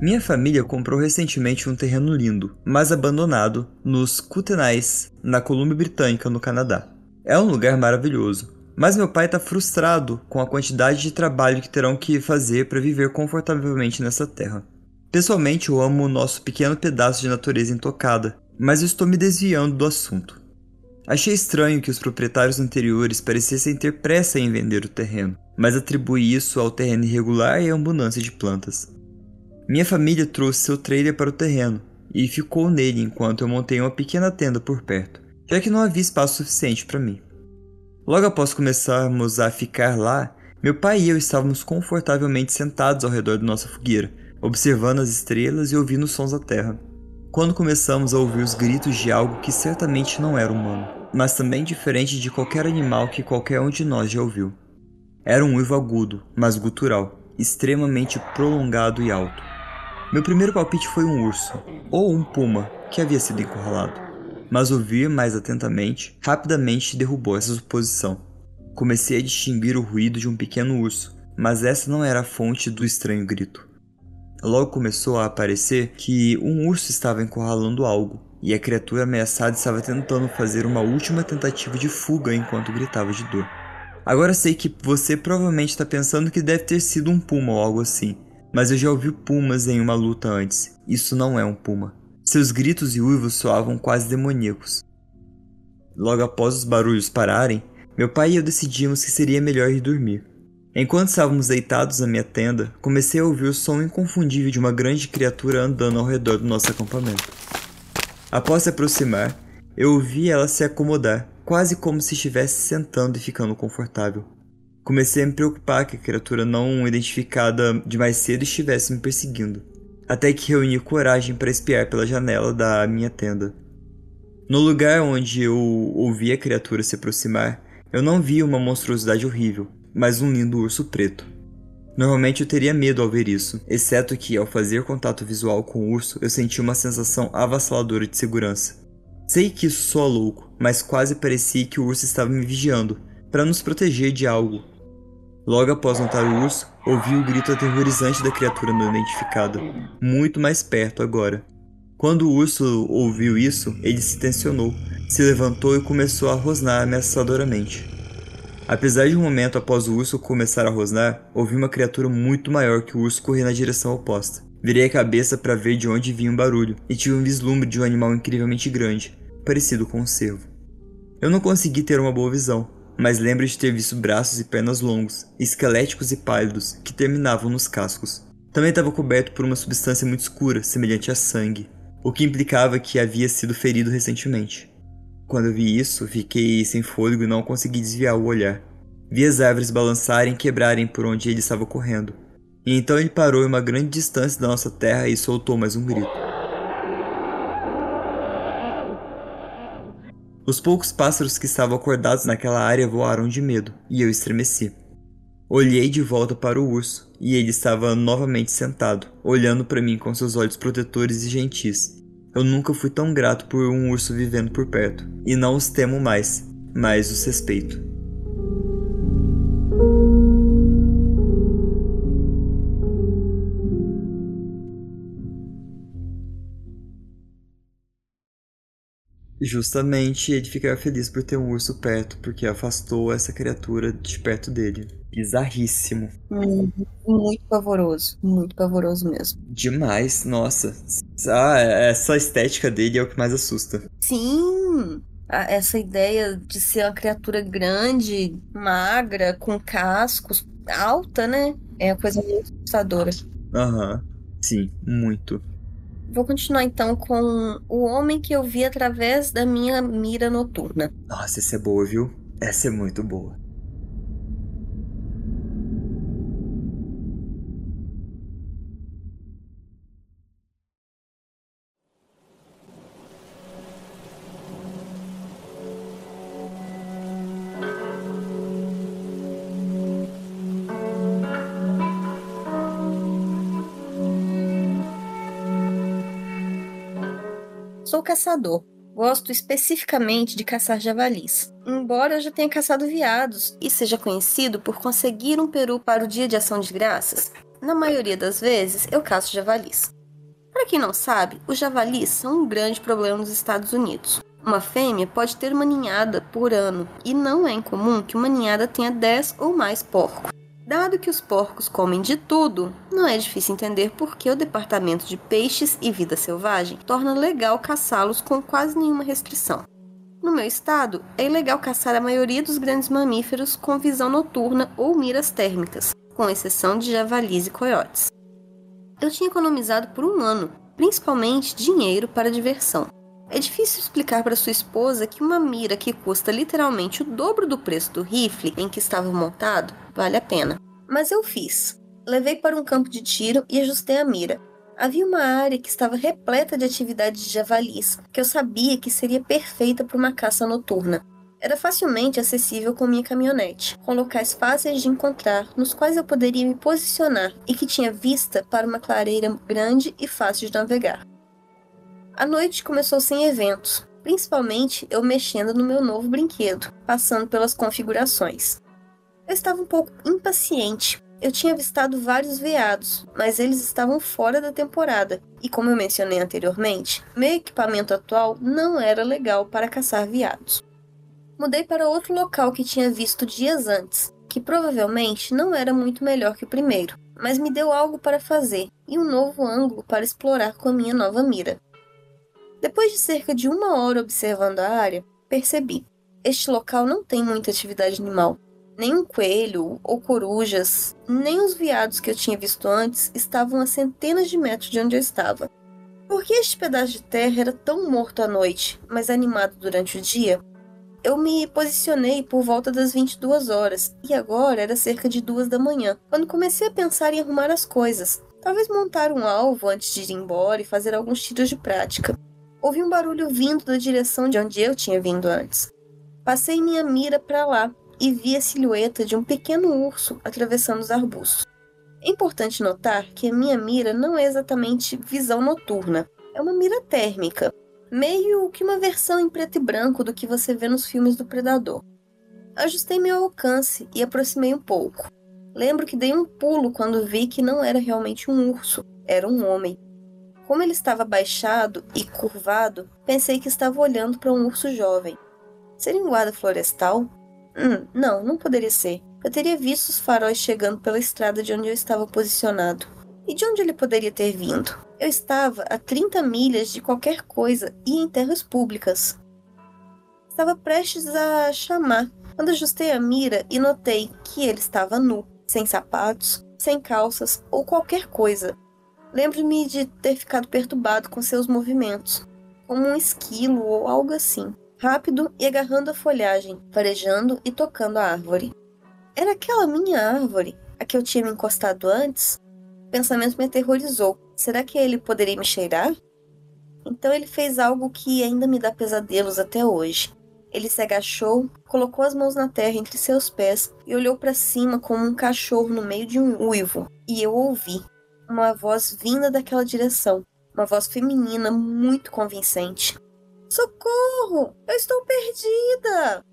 Minha família comprou recentemente um terreno lindo, mas abandonado, nos Kootenais, na Colômbia Britânica, no Canadá. É um lugar maravilhoso, mas meu pai está frustrado com a quantidade de trabalho que terão que fazer para viver confortavelmente nessa terra. Pessoalmente, eu amo o nosso pequeno pedaço de natureza intocada, mas eu estou me desviando do assunto. Achei estranho que os proprietários anteriores parecessem ter pressa em vender o terreno, mas atribuí isso ao terreno irregular e à abundância de plantas. Minha família trouxe seu trailer para o terreno e ficou nele enquanto eu montei uma pequena tenda por perto, já que não havia espaço suficiente para mim. Logo após começarmos a ficar lá, meu pai e eu estávamos confortavelmente sentados ao redor da nossa fogueira, observando as estrelas e ouvindo os sons da terra. Quando começamos a ouvir os gritos de algo que certamente não era humano, mas também diferente de qualquer animal que qualquer um de nós já ouviu. Era um uivo agudo, mas gutural, extremamente prolongado e alto. Meu primeiro palpite foi um urso, ou um puma, que havia sido encurralado. Mas ouvir mais atentamente rapidamente derrubou essa suposição. Comecei a distinguir o ruído de um pequeno urso, mas essa não era a fonte do estranho grito. Logo começou a aparecer que um urso estava encurralando algo, e a criatura ameaçada estava tentando fazer uma última tentativa de fuga enquanto gritava de dor. Agora sei que você provavelmente está pensando que deve ter sido um puma ou algo assim, mas eu já ouvi pumas em uma luta antes. Isso não é um puma. Seus gritos e uivos soavam quase demoníacos. Logo após os barulhos pararem, meu pai e eu decidimos que seria melhor ir dormir. Enquanto estávamos deitados na minha tenda, comecei a ouvir o som inconfundível de uma grande criatura andando ao redor do nosso acampamento. Após se aproximar, eu ouvi ela se acomodar, quase como se estivesse sentando e ficando confortável. Comecei a me preocupar que a criatura não identificada de mais cedo estivesse me perseguindo, até que reuni coragem para espiar pela janela da minha tenda. No lugar onde eu ouvi a criatura se aproximar, eu não vi uma monstruosidade horrível, mas um lindo urso preto. Normalmente eu teria medo ao ver isso, exceto que, ao fazer contato visual com o urso, eu senti uma sensação avassaladora de segurança. Sei que isso soa louco, mas quase parecia que o urso estava me vigiando, para nos proteger de algo, Logo após notar o urso, ouvi o grito aterrorizante da criatura não identificada, muito mais perto agora. Quando o urso ouviu isso, ele se tensionou, se levantou e começou a rosnar ameaçadoramente. Apesar de um momento após o urso começar a rosnar, ouvi uma criatura muito maior que o urso correr na direção oposta. Virei a cabeça para ver de onde vinha o barulho e tive um vislumbre de um animal incrivelmente grande, parecido com um cervo. Eu não consegui ter uma boa visão, mas lembro de ter visto braços e pernas longos, esqueléticos e pálidos, que terminavam nos cascos. Também estava coberto por uma substância muito escura, semelhante a sangue, o que implicava que havia sido ferido recentemente. Quando eu vi isso, fiquei sem fôlego e não consegui desviar o olhar. Vi as árvores balançarem e quebrarem por onde ele estava correndo. E então ele parou em uma grande distância da nossa terra e soltou mais um grito. Os poucos pássaros que estavam acordados naquela área voaram de medo, e eu estremeci. Olhei de volta para o urso, e ele estava novamente sentado, olhando para mim com seus olhos protetores e gentis. Eu nunca fui tão grato por um urso vivendo por perto, e não os temo mais, mas os respeito. Justamente ele ficar feliz por ter um urso perto, porque afastou essa criatura de perto dele. Bizarríssimo. Hum, muito pavoroso. Muito pavoroso mesmo. Demais, nossa. Ah, essa estética dele é o que mais assusta. Sim! Essa ideia de ser uma criatura grande, magra, com cascos, alta, né? É uma coisa muito assustadora. Aham, sim, muito. Vou continuar então com o homem que eu vi através da minha mira noturna. Nossa, essa é boa, viu? Essa é muito boa. Caçador. Gosto especificamente de caçar javalis. Embora eu já tenha caçado veados e seja conhecido por conseguir um peru para o dia de ação de graças, na maioria das vezes eu caço javalis. Para quem não sabe, os javalis são um grande problema nos Estados Unidos. Uma fêmea pode ter uma ninhada por ano e não é incomum que uma ninhada tenha 10 ou mais porcos. Dado que os porcos comem de tudo, não é difícil entender por que o Departamento de Peixes e Vida Selvagem torna legal caçá-los com quase nenhuma restrição. No meu estado, é ilegal caçar a maioria dos grandes mamíferos com visão noturna ou miras térmicas, com exceção de javalis e coiotes. Eu tinha economizado por um ano, principalmente dinheiro para diversão. É difícil explicar para sua esposa que uma mira que custa literalmente o dobro do preço do rifle em que estava montado vale a pena. Mas eu fiz. Levei para um campo de tiro e ajustei a mira. Havia uma área que estava repleta de atividades de javalis, que eu sabia que seria perfeita para uma caça noturna. Era facilmente acessível com minha caminhonete, com locais fáceis de encontrar, nos quais eu poderia me posicionar e que tinha vista para uma clareira grande e fácil de navegar. A noite começou sem eventos, principalmente eu mexendo no meu novo brinquedo, passando pelas configurações. Eu estava um pouco impaciente. Eu tinha avistado vários veados, mas eles estavam fora da temporada, e como eu mencionei anteriormente, meu equipamento atual não era legal para caçar veados. Mudei para outro local que tinha visto dias antes, que provavelmente não era muito melhor que o primeiro, mas me deu algo para fazer e um novo ângulo para explorar com a minha nova mira. Depois de cerca de uma hora observando a área, percebi: este local não tem muita atividade animal. Nem um coelho ou corujas, nem os veados que eu tinha visto antes estavam a centenas de metros de onde eu estava. Por que este pedaço de terra era tão morto à noite, mas animado durante o dia? Eu me posicionei por volta das 22 horas e agora era cerca de duas da manhã, quando comecei a pensar em arrumar as coisas. Talvez montar um alvo antes de ir embora e fazer alguns tiros de prática. Ouvi um barulho vindo da direção de onde eu tinha vindo antes. Passei minha mira para lá e vi a silhueta de um pequeno urso atravessando os arbustos. É importante notar que a minha mira não é exatamente visão noturna, é uma mira térmica, meio que uma versão em preto e branco do que você vê nos filmes do Predador. Ajustei meu alcance e aproximei um pouco. Lembro que dei um pulo quando vi que não era realmente um urso, era um homem. Como ele estava baixado e curvado, pensei que estava olhando para um urso jovem. Seria um guarda florestal? Hum, não, não poderia ser. Eu teria visto os faróis chegando pela estrada de onde eu estava posicionado. E de onde ele poderia ter vindo? Eu estava a 30 milhas de qualquer coisa e em terras públicas. Estava prestes a chamar quando ajustei a mira e notei que ele estava nu, sem sapatos, sem calças ou qualquer coisa, Lembro-me de ter ficado perturbado com seus movimentos, como um esquilo ou algo assim, rápido e agarrando a folhagem, farejando e tocando a árvore. Era aquela minha árvore, a que eu tinha me encostado antes? O pensamento me aterrorizou. Será que ele poderia me cheirar? Então ele fez algo que ainda me dá pesadelos até hoje. Ele se agachou, colocou as mãos na terra entre seus pés e olhou para cima como um cachorro no meio de um uivo. E eu ouvi uma voz vinda daquela direção, uma voz feminina muito convincente. Socorro! Eu estou perdida!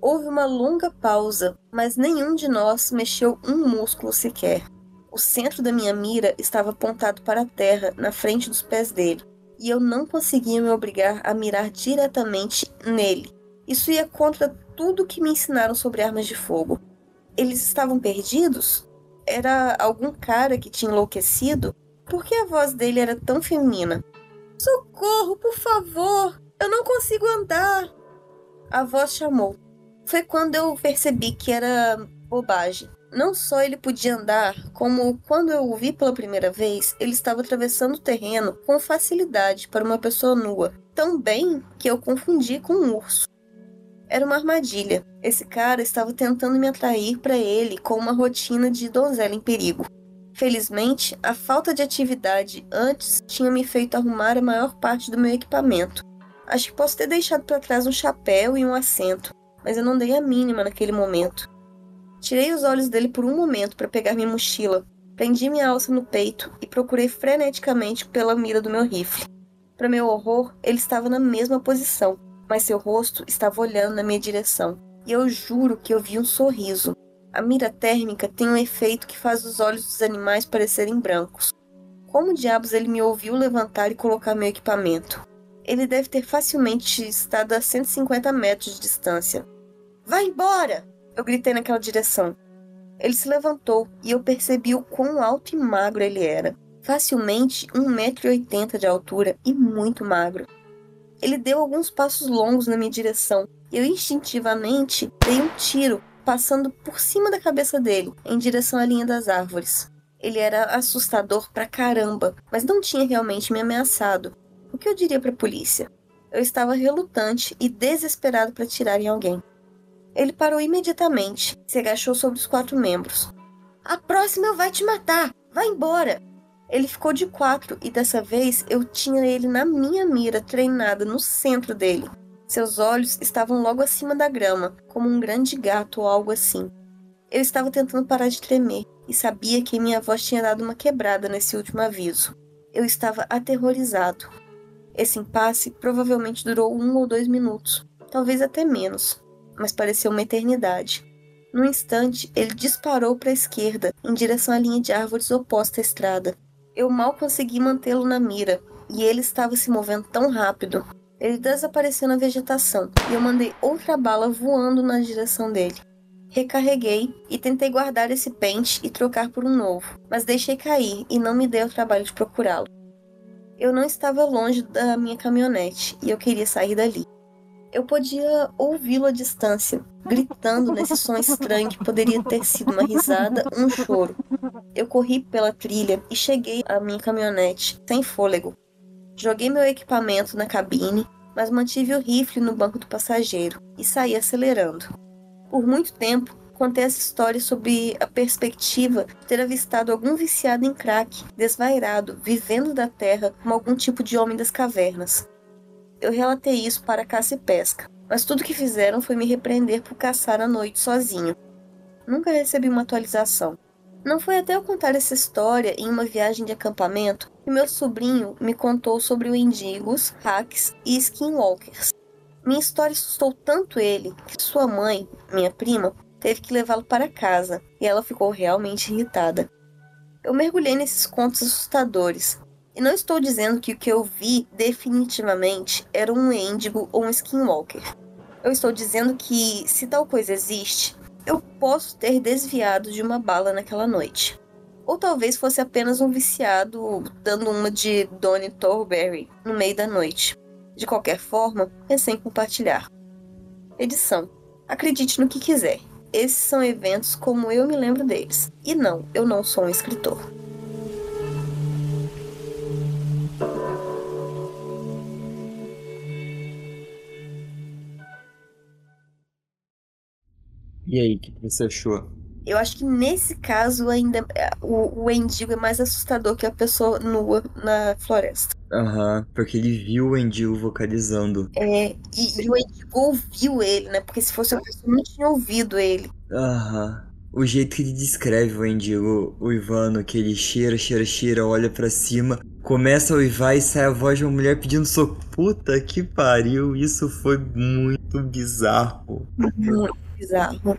Houve uma longa pausa, mas nenhum de nós mexeu um músculo sequer. O centro da minha mira estava apontado para a terra, na frente dos pés dele, e eu não conseguia me obrigar a mirar diretamente nele. Isso ia contra tudo que me ensinaram sobre armas de fogo. Eles estavam perdidos? Era algum cara que tinha enlouquecido? Por que a voz dele era tão feminina? Socorro, por favor! Eu não consigo andar! A voz chamou. Foi quando eu percebi que era bobagem. Não só ele podia andar, como quando eu o vi pela primeira vez, ele estava atravessando o terreno com facilidade para uma pessoa nua, tão bem que eu confundi com um urso. Era uma armadilha. Esse cara estava tentando me atrair para ele com uma rotina de donzela em perigo. Felizmente, a falta de atividade antes tinha me feito arrumar a maior parte do meu equipamento. Acho que posso ter deixado para trás um chapéu e um assento, mas eu não dei a mínima naquele momento. Tirei os olhos dele por um momento para pegar minha mochila, prendi minha alça no peito e procurei freneticamente pela mira do meu rifle. Para meu horror, ele estava na mesma posição, mas seu rosto estava olhando na minha direção, e eu juro que eu vi um sorriso. A mira térmica tem um efeito que faz os olhos dos animais parecerem brancos. Como diabos ele me ouviu levantar e colocar meu equipamento? Ele deve ter facilmente estado a 150 metros de distância. Vai embora! Eu gritei naquela direção. Ele se levantou e eu percebi o quão alto e magro ele era. Facilmente 1,80m de altura e muito magro. Ele deu alguns passos longos na minha direção eu instintivamente dei um tiro, passando por cima da cabeça dele, em direção à linha das árvores. Ele era assustador pra caramba, mas não tinha realmente me ameaçado. O que eu diria para a polícia? Eu estava relutante e desesperado para atirar em alguém. Ele parou imediatamente, se agachou sobre os quatro membros. A próxima vai te matar! Vai embora! Ele ficou de quatro e dessa vez eu tinha ele na minha mira, treinada no centro dele. Seus olhos estavam logo acima da grama, como um grande gato ou algo assim. Eu estava tentando parar de tremer e sabia que minha voz tinha dado uma quebrada nesse último aviso. Eu estava aterrorizado. Esse impasse provavelmente durou um ou dois minutos, talvez até menos, mas pareceu uma eternidade. No instante, ele disparou para a esquerda, em direção à linha de árvores oposta à estrada. Eu mal consegui mantê-lo na mira, e ele estava se movendo tão rápido. Ele desapareceu na vegetação, e eu mandei outra bala voando na direção dele. Recarreguei e tentei guardar esse pente e trocar por um novo, mas deixei cair e não me dei o trabalho de procurá-lo. Eu não estava longe da minha caminhonete e eu queria sair dali. Eu podia ouvi-lo à distância, gritando nesse som estranho que poderia ter sido uma risada um choro. Eu corri pela trilha e cheguei à minha caminhonete, sem fôlego. Joguei meu equipamento na cabine, mas mantive o rifle no banco do passageiro e saí acelerando. Por muito tempo, contei essa história sob a perspectiva de ter avistado algum viciado em crack, desvairado, vivendo da terra como algum tipo de homem das cavernas. Eu relatei isso para caça e pesca, mas tudo que fizeram foi me repreender por caçar à noite sozinho. Nunca recebi uma atualização. Não foi até eu contar essa história em uma viagem de acampamento que meu sobrinho me contou sobre indigos, hacks e skinwalkers. Minha história assustou tanto ele que sua mãe, minha prima, teve que levá-lo para casa e ela ficou realmente irritada. Eu mergulhei nesses contos assustadores e não estou dizendo que o que eu vi definitivamente era um Endigo ou um Skinwalker. Eu estou dizendo que, se tal coisa existe, eu posso ter desviado de uma bala naquela noite. Ou talvez fosse apenas um viciado dando uma de Donnie Torberry no meio da noite. De qualquer forma, pensei em compartilhar. Edição. Acredite no que quiser. Esses são eventos como eu me lembro deles. E não, eu não sou um escritor. E aí, o que você achou? Eu acho que nesse caso ainda é, o, o endigo é mais assustador que a pessoa nua na floresta. Aham, uhum, porque ele viu o endigo vocalizando. É, e, e, o endigo ouviu ele, né? Porque se fosse a pessoa não tinha ouvido ele. Aham. Uhum. O jeito que ele descreve o endigo, o Ivano, que ele cheira, cheira, cheira, olha para cima, começa a uivar e sai a voz de uma mulher pedindo socorro. Puta que pariu, isso foi muito bizarro. Muito bizarro.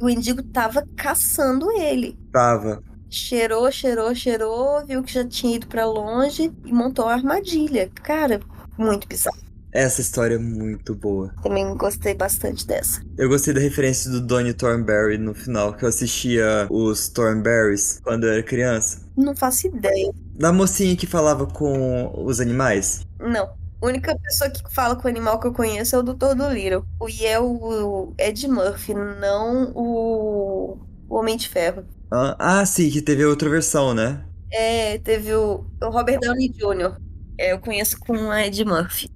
O Indigo tava caçando ele. Tava. Cheirou, cheirou, cheirou, viu que já tinha ido para longe e montou a armadilha. Cara, muito bizarro. Essa história é muito boa. Também gostei bastante dessa. Eu gostei da referência do Donnie Thornberry no final, que eu assistia os Thornberries quando eu era criança. Não faço ideia. Da mocinha que falava com os animais? Não. A única pessoa que fala com o animal que eu conheço é o Dr. Dolittle. E é o Ed Murphy, não o o Homem de Ferro. Ah, ah, sim, que teve outra versão, né? É, teve o, o Robert Downey Jr. É, eu conheço com a Ed Murphy.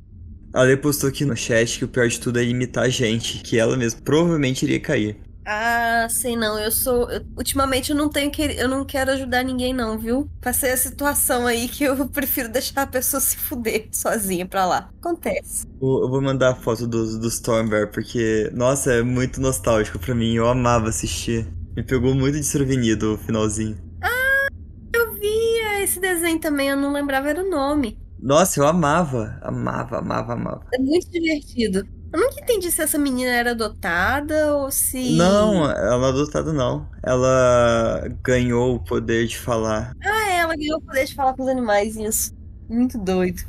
A Ale postou aqui no chat que o pior de tudo é imitar a gente, que ela mesma provavelmente iria cair. Ah, sei não, eu sou. eu- ultimamente eu não tenho que. Eu não quero ajudar ninguém, não, viu? Passei a situação aí que eu prefiro deixar a pessoa se fuder sozinha pra lá. Acontece. Eu vou mandar a foto do, do Stormbear, porque, nossa, é muito nostálgico pra mim. Eu amava assistir. Me pegou muito desprevenido o finalzinho. Eu via esse desenho também, eu não lembrava era o nome. Nossa, eu amava. Amava, amava, amava. É muito divertido. Eu nunca entendi se essa menina era adotada ou se. Não, ela não é adotada, não. Ela ganhou o poder de falar. Ah, ela ganhou o poder de falar com os animais, isso. Muito doido.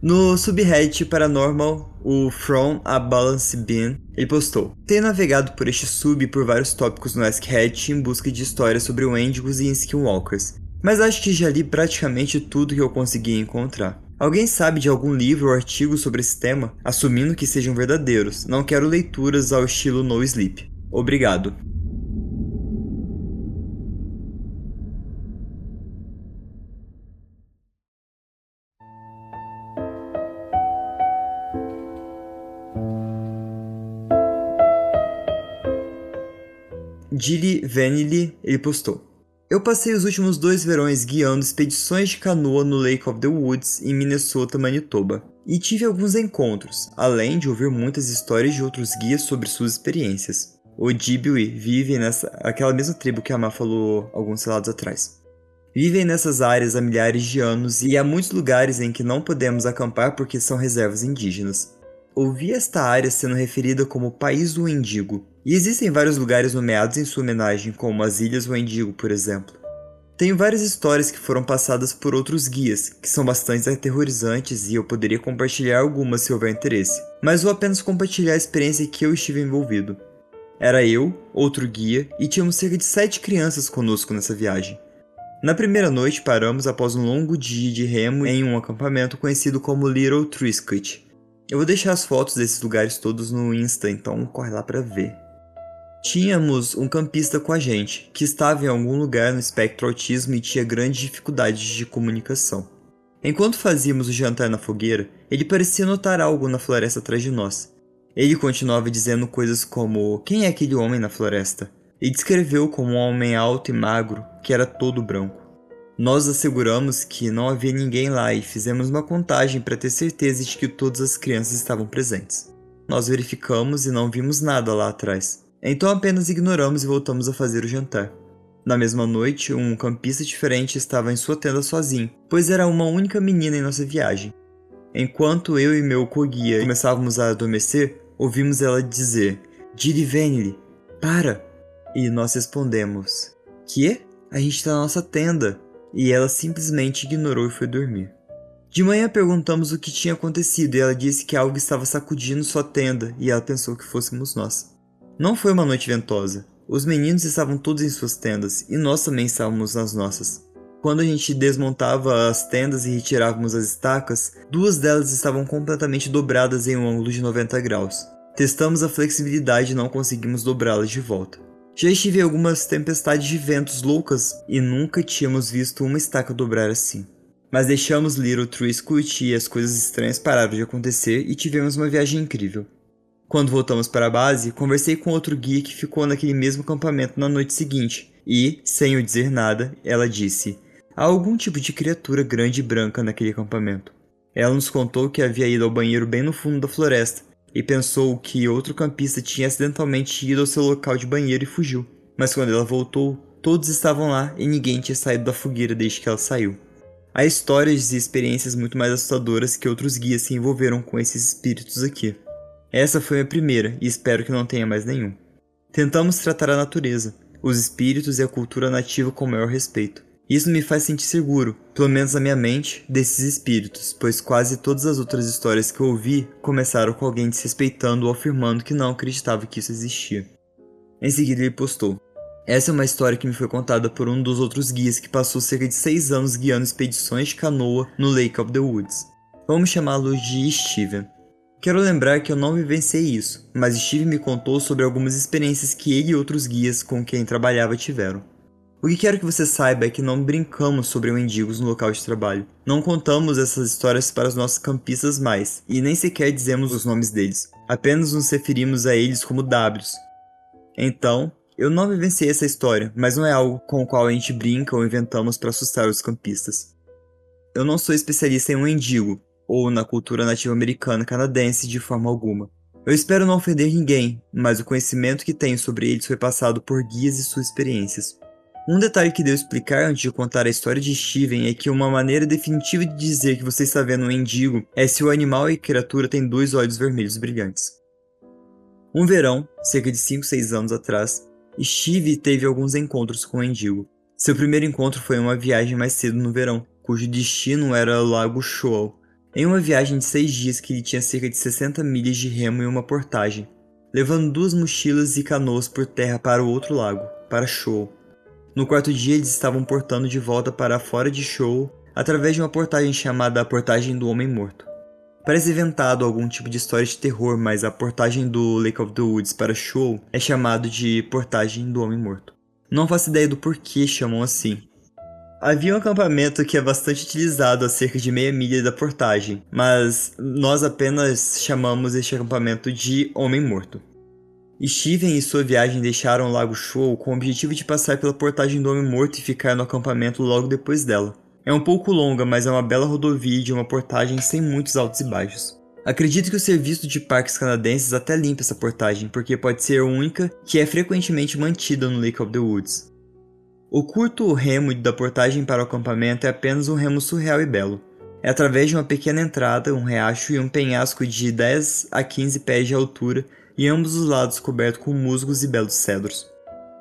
No subreddit Paranormal, o From a Balance Bean, ele postou: Tenho navegado por este sub por vários tópicos no Ask Reddit em busca de histórias sobre Wendigos e Skinwalkers, mas acho que já li praticamente tudo que eu consegui encontrar. Alguém sabe de algum livro ou artigo sobre esse tema? Assumindo que sejam verdadeiros, não quero leituras ao estilo No Sleep. Obrigado. Gilly Vanille, ele postou. Eu passei os últimos dois verões guiando expedições de canoa no Lake of the Woods, em Minnesota, Manitoba, e tive alguns encontros, além de ouvir muitas histórias de outros guias sobre suas experiências. O Ojibwe vive nessa aquela mesma tribo que a Má falou alguns relatos atrás. Vivem nessas áreas há milhares de anos e há muitos lugares em que não podemos acampar porque são reservas indígenas. Ouvi esta área sendo referida como País do Wendigo, e existem vários lugares nomeados em sua homenagem, como as Ilhas Wendigo, por exemplo. Tenho várias histórias que foram passadas por outros guias, que são bastante aterrorizantes e eu poderia compartilhar algumas se houver interesse, mas vou apenas compartilhar a experiência que eu estive envolvido. Era eu, outro guia, e tínhamos cerca de sete crianças conosco nessa viagem. Na primeira noite paramos após um longo dia de remo em um acampamento conhecido como Little Triscuit. Eu vou deixar as fotos desses lugares todos no Insta, então corre lá pra ver. Tínhamos um campista com a gente, que estava em algum lugar no espectro autismo e tinha grandes dificuldades de comunicação. Enquanto fazíamos o jantar na fogueira, ele parecia notar algo na floresta atrás de nós. Ele continuava dizendo coisas como: Quem é aquele homem na floresta? E descreveu como um homem alto e magro, que era todo branco. Nós asseguramos que não havia ninguém lá e fizemos uma contagem para ter certeza de que todas as crianças estavam presentes. Nós verificamos e não vimos nada lá atrás. Então apenas ignoramos e voltamos a fazer o jantar. Na mesma noite, um campista diferente estava em sua tenda sozinho, pois era uma única menina em nossa viagem. Enquanto eu e meu co-guia começávamos a adormecer, ouvimos ela dizer: Diri Venli, para! E nós respondemos: Que? A gente está na nossa tenda. E ela simplesmente ignorou e foi dormir. De manhã perguntamos o que tinha acontecido e ela disse que algo estava sacudindo sua tenda e ela pensou que fôssemos nós. Não foi uma noite ventosa. Os meninos estavam todos em suas tendas e nós também estávamos nas nossas. Quando a gente desmontava as tendas e retirávamos as estacas, duas delas estavam completamente dobradas em um ângulo de 90 graus. Testamos a flexibilidade e não conseguimos dobrá-las de volta. Já estive em algumas tempestades de ventos loucas e nunca tínhamos visto uma estaca dobrar assim. Mas deixamos Little Tree Scoot e as coisas estranhas pararam de acontecer e tivemos uma viagem incrível. Quando voltamos para a base, conversei com outro guia que ficou naquele mesmo acampamento na noite seguinte, e, sem eu dizer nada, ela disse: Há algum tipo de criatura grande e branca naquele acampamento. Ela nos contou que havia ido ao banheiro bem no fundo da floresta e pensou que outro campista tinha acidentalmente ido ao seu local de banheiro e fugiu. Mas quando ela voltou, todos estavam lá e ninguém tinha saído da fogueira desde que ela saiu. Há histórias e experiências muito mais assustadoras que outros guias se envolveram com esses espíritos aqui. Essa foi a primeira e espero que não tenha mais nenhum. Tentamos tratar a natureza, os espíritos e a cultura nativa com o maior respeito. Isso me faz sentir seguro, pelo menos na minha mente, desses espíritos, pois quase todas as outras histórias que eu ouvi começaram com alguém desrespeitando ou afirmando que não acreditava que isso existia. Em seguida ele postou: Essa é uma história que me foi contada por um dos outros guias que passou cerca de seis anos guiando expedições de canoa no Lake of the Woods. Vamos chamá-lo de Steven. Quero lembrar que eu não vivenciei isso, mas Steve me contou sobre algumas experiências que ele e outros guias com quem trabalhava tiveram. O que quero que você saiba é que não brincamos sobre mendigos no local de trabalho. Não contamos essas histórias para os nossos campistas mais, e nem sequer dizemos os nomes deles. Apenas nos referimos a eles como Ws. Então, eu não vivenciei essa história, mas não é algo com o qual a gente brinca ou inventamos para assustar os campistas. Eu não sou especialista em um mendigo, ou na cultura nativa americana canadense de forma alguma. Eu espero não ofender ninguém, mas o conhecimento que tenho sobre eles foi passado por guias e suas experiências. Um detalhe que devo explicar antes de contar a história de Steven é que uma maneira definitiva de dizer que você está vendo um mendigo é se o animal e criatura tem dois olhos vermelhos brilhantes. Um verão, cerca de 5, 6 anos atrás, Steve teve alguns encontros com o mendigo. Seu primeiro encontro foi uma viagem mais cedo no verão, cujo destino era o Lago Shoal, em uma viagem de 6 dias que ele tinha cerca de 60 milhas de remo e uma portagem, levando duas mochilas e canoas por terra para o outro lago, para Shoal. No quarto dia, eles estavam portando de volta para fora de show através de uma portagem chamada a Portagem do Homem Morto. Parece inventado algum tipo de história de terror, mas a portagem do Lake of the Woods para show é chamado de Portagem do Homem Morto. Não faço ideia do porquê chamam assim. Havia um acampamento que é bastante utilizado a cerca de meia milha da portagem, mas nós apenas chamamos este acampamento de Homem Morto. Steven e sua viagem deixaram o Lago Shoal com o objetivo de passar pela portagem do Homem Morto e ficar no acampamento logo depois dela. É um pouco longa, mas é uma bela rodovia de uma portagem sem muitos altos e baixos. Acredito que o serviço de parques canadenses até limpa essa portagem, porque pode ser a única que é frequentemente mantida no Lake of the Woods. O curto remo da portagem para o acampamento é apenas um remo surreal e belo. É através de uma pequena entrada, um riacho e um penhasco de 10 a 15 pés de altura e ambos os lados cobertos com musgos e belos cedros.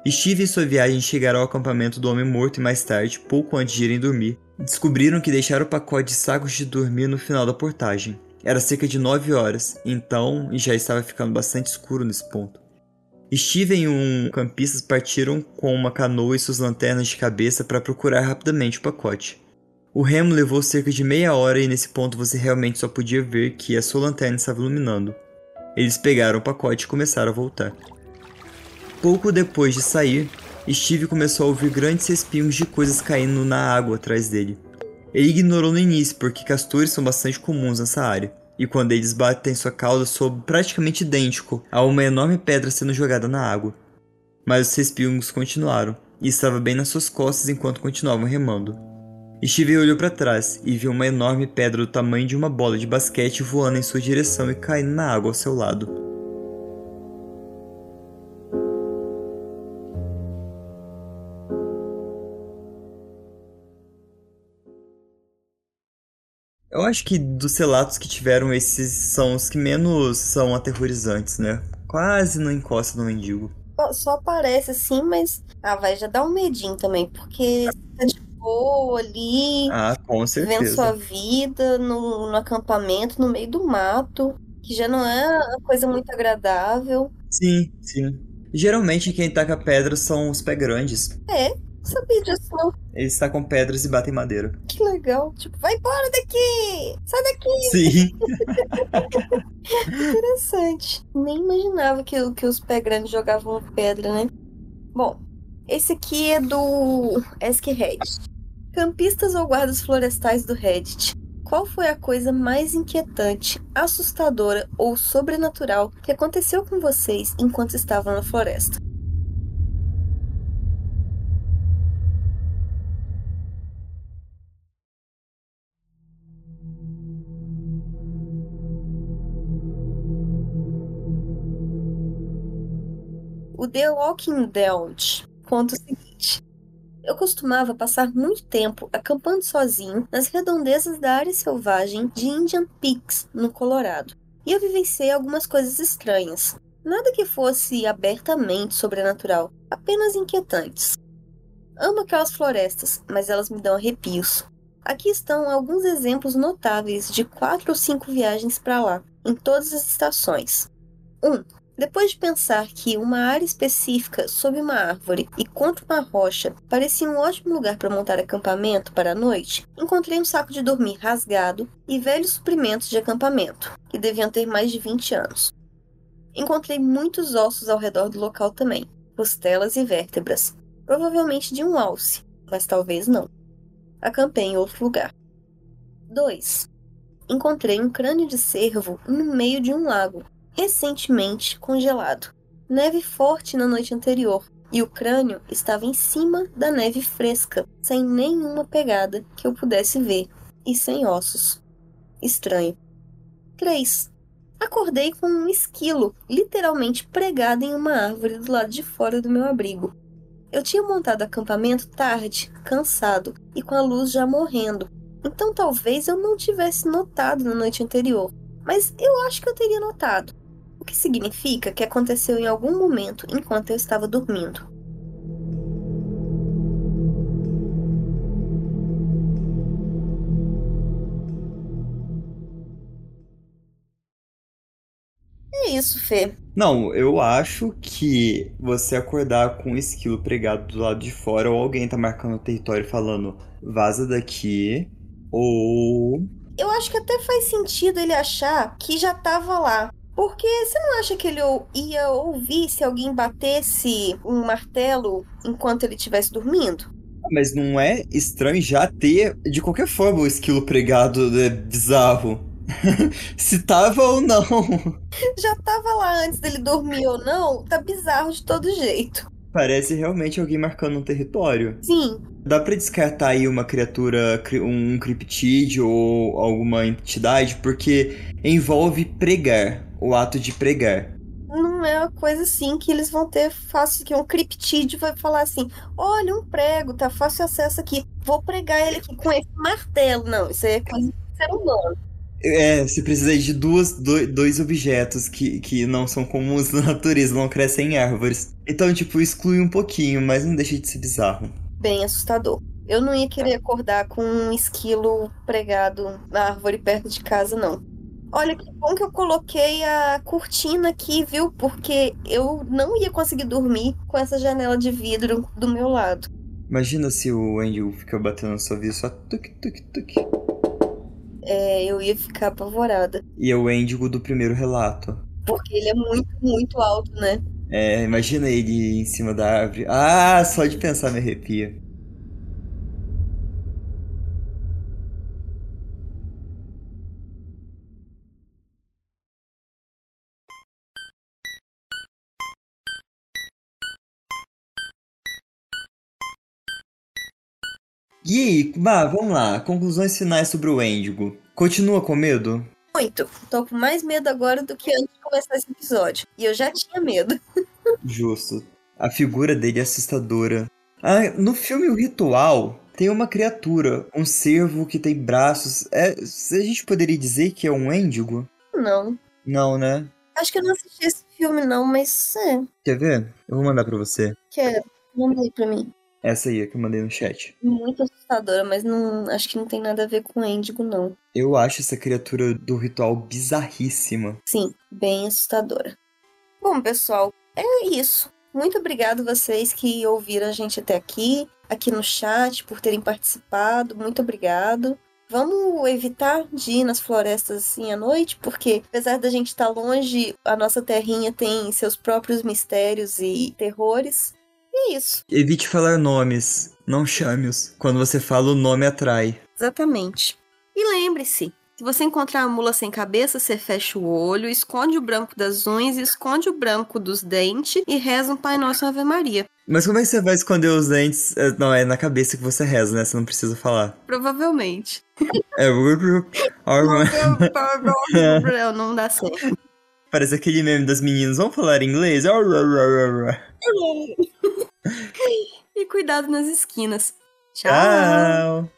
Steve e sua viagem chegaram ao acampamento do Homem Morto e mais tarde, pouco antes de irem dormir, descobriram que deixaram o pacote de sacos de dormir no final da portagem. Era cerca de 9 horas, então, já estava ficando bastante escuro nesse ponto. Steven e um campistas partiram com uma canoa e suas lanternas de cabeça para procurar rapidamente o pacote. O remo levou cerca de meia hora e nesse ponto você realmente só podia ver que a sua lanterna estava iluminando. Eles pegaram o pacote e começaram a voltar. Pouco depois de sair, Steve começou a ouvir grandes respingos de coisas caindo na água atrás dele. Ele ignorou no início porque castores são bastante comuns nessa área, e quando eles batem sua cauda sob praticamente idêntico a uma enorme pedra sendo jogada na água. Mas os respingos continuaram, e estava bem nas suas costas enquanto continuavam remando. Steve olhou para trás e viu uma enorme pedra do tamanho de uma bola de basquete voando em sua direção e caindo na água ao seu lado. Eu acho que dos relatos que tiveram, esses são os que menos são aterrorizantes, né? Quase não encosta no mendigo. Só aparece assim, mas. Ah, vai já dar um medinho também, porque tá de boa ali. Ah, com certeza. Vivendo sua vida no, no acampamento, no meio do mato, que já não é uma coisa muito agradável. Sim, sim. Geralmente quem taca pedras são os pé grandes. É, sabia disso não. Eles tacam pedras e batem madeira. Que legal. Tipo, vai embora daqui! Sai daqui! Sim. Interessante. Nem imaginava que, que os pé grandes jogavam pedra, né? Bom, esse aqui é do Ask Reddit. Campistas ou guardas florestais do Reddit. Qual foi a coisa mais inquietante, assustadora ou sobrenatural que aconteceu com vocês enquanto estavam na floresta? O The Walking Dead conta o seguinte. Eu costumava passar muito tempo acampando sozinho nas redondezas da área selvagem de Indian Peaks, no Colorado. E eu vivenciei algumas coisas estranhas. Nada que fosse abertamente sobrenatural, apenas inquietantes. Amo aquelas florestas, mas elas me dão arrepios. Aqui estão alguns exemplos notáveis de quatro ou cinco viagens para lá, em todas as estações. 1. Um, Depois de pensar que uma área específica sob uma árvore e contra uma rocha parecia um ótimo lugar para montar acampamento para a noite, encontrei um saco de dormir rasgado e velhos suprimentos de acampamento, que deviam ter mais de 20 anos. Encontrei muitos ossos ao redor do local também, costelas e vértebras, provavelmente de um alce, mas talvez não. Acampei em outro lugar. 2. Encontrei um crânio de cervo no meio de um lago, recentemente congelado. Neve forte na noite anterior, e o crânio estava em cima da neve fresca, sem nenhuma pegada que eu pudesse ver, e sem ossos. Estranho. 3. Acordei com um esquilo, literalmente pregado em uma árvore do lado de fora do meu abrigo. Eu tinha montado acampamento tarde, cansado e com a luz já morrendo, então talvez eu não tivesse notado na noite anterior, mas eu acho que eu teria notado, que significa que aconteceu em algum momento enquanto eu estava dormindo. É isso, Fê. Não, eu acho que você acordar com um esquilo pregado do lado de fora ou alguém tá marcando o território falando vaza daqui ou Eu acho que até faz sentido ele achar que já tava lá. Porque você não acha que ele ia ouvir se alguém batesse um martelo enquanto ele estivesse dormindo? Mas não é estranho já ter, de qualquer forma, o esquilo pregado é bizarro. Se tava ou não. Já tava lá antes dele dormir ou não, tá bizarro de todo jeito. Parece realmente alguém marcando um território. Sim, Dá pra descartar aí uma criatura, cri- um criptídeo ou alguma entidade, porque envolve pregar, o ato de pregar. não é uma coisa assim que eles vão ter fácil, que um criptídeo vai falar assim, olha um prego, tá fácil acesso aqui, vou pregar ele aqui com esse martelo. Não, isso aí é coisa de ser humano. É, você precisa de duas, do- dois objetos que, que não são comuns na natureza, não crescem em árvores. Então, tipo, exclui um pouquinho, mas não deixa de ser bizarro. Bem assustador. Eu não ia querer acordar com um esquilo pregado na árvore perto de casa, não. Olha que bom que eu coloquei a cortina aqui, viu? Porque eu não ia conseguir dormir com essa janela de vidro do meu lado. Imagina se o Angel fica batendo na sua vida só tuk tuk tuk. É, eu ia ficar apavorada. E é o Endigo do primeiro relato. Porque ele é muito, muito alto, né? É, imagina ele em cima da árvore. Ah, só de pensar me arrepia. E aí, bah, vamos lá. Conclusões finais sobre o Endigo. Continua com medo? Muito. Tô com mais medo agora do que antes de começar esse episódio. E eu já tinha medo. Justo. A figura dele é assustadora. Ah, no filme O Ritual, tem uma criatura, um cervo que tem braços. É, a gente poderia dizer que é um êndigo? Não. Não, né? Acho que eu não assisti esse filme, não, mas é. Quer ver? Eu vou mandar pra você. Quero. Manda aí pra mim. Essa aí é que eu mandei no chat. Muito assustadora, mas não acho que não tem nada a ver com Índigo, não. Eu acho essa criatura do ritual bizarríssima. Sim, bem assustadora. Bom, pessoal, é isso. Muito obrigado vocês que ouviram a gente até aqui, aqui no chat, por terem participado. Muito obrigado. Vamos evitar de ir nas florestas assim à noite, porque apesar da gente estar longe, a nossa terrinha tem seus próprios mistérios e terrores. E é isso. Evite falar nomes, não chame-os. Quando você fala, o nome atrai. Exatamente. E lembre-se, se você encontrar uma mula sem cabeça, você fecha o olho, esconde o branco das unhas, esconde o branco dos dentes e reza um Pai Nosso e Ave Maria. Mas como é que você vai esconder os dentes? É, Não, é na cabeça que você reza, né? Você não precisa falar. Provavelmente. É. não dá certo. Parece aquele meme das meninas. Vamos falar inglês? E cuidado nas esquinas. Tchau. Tchau.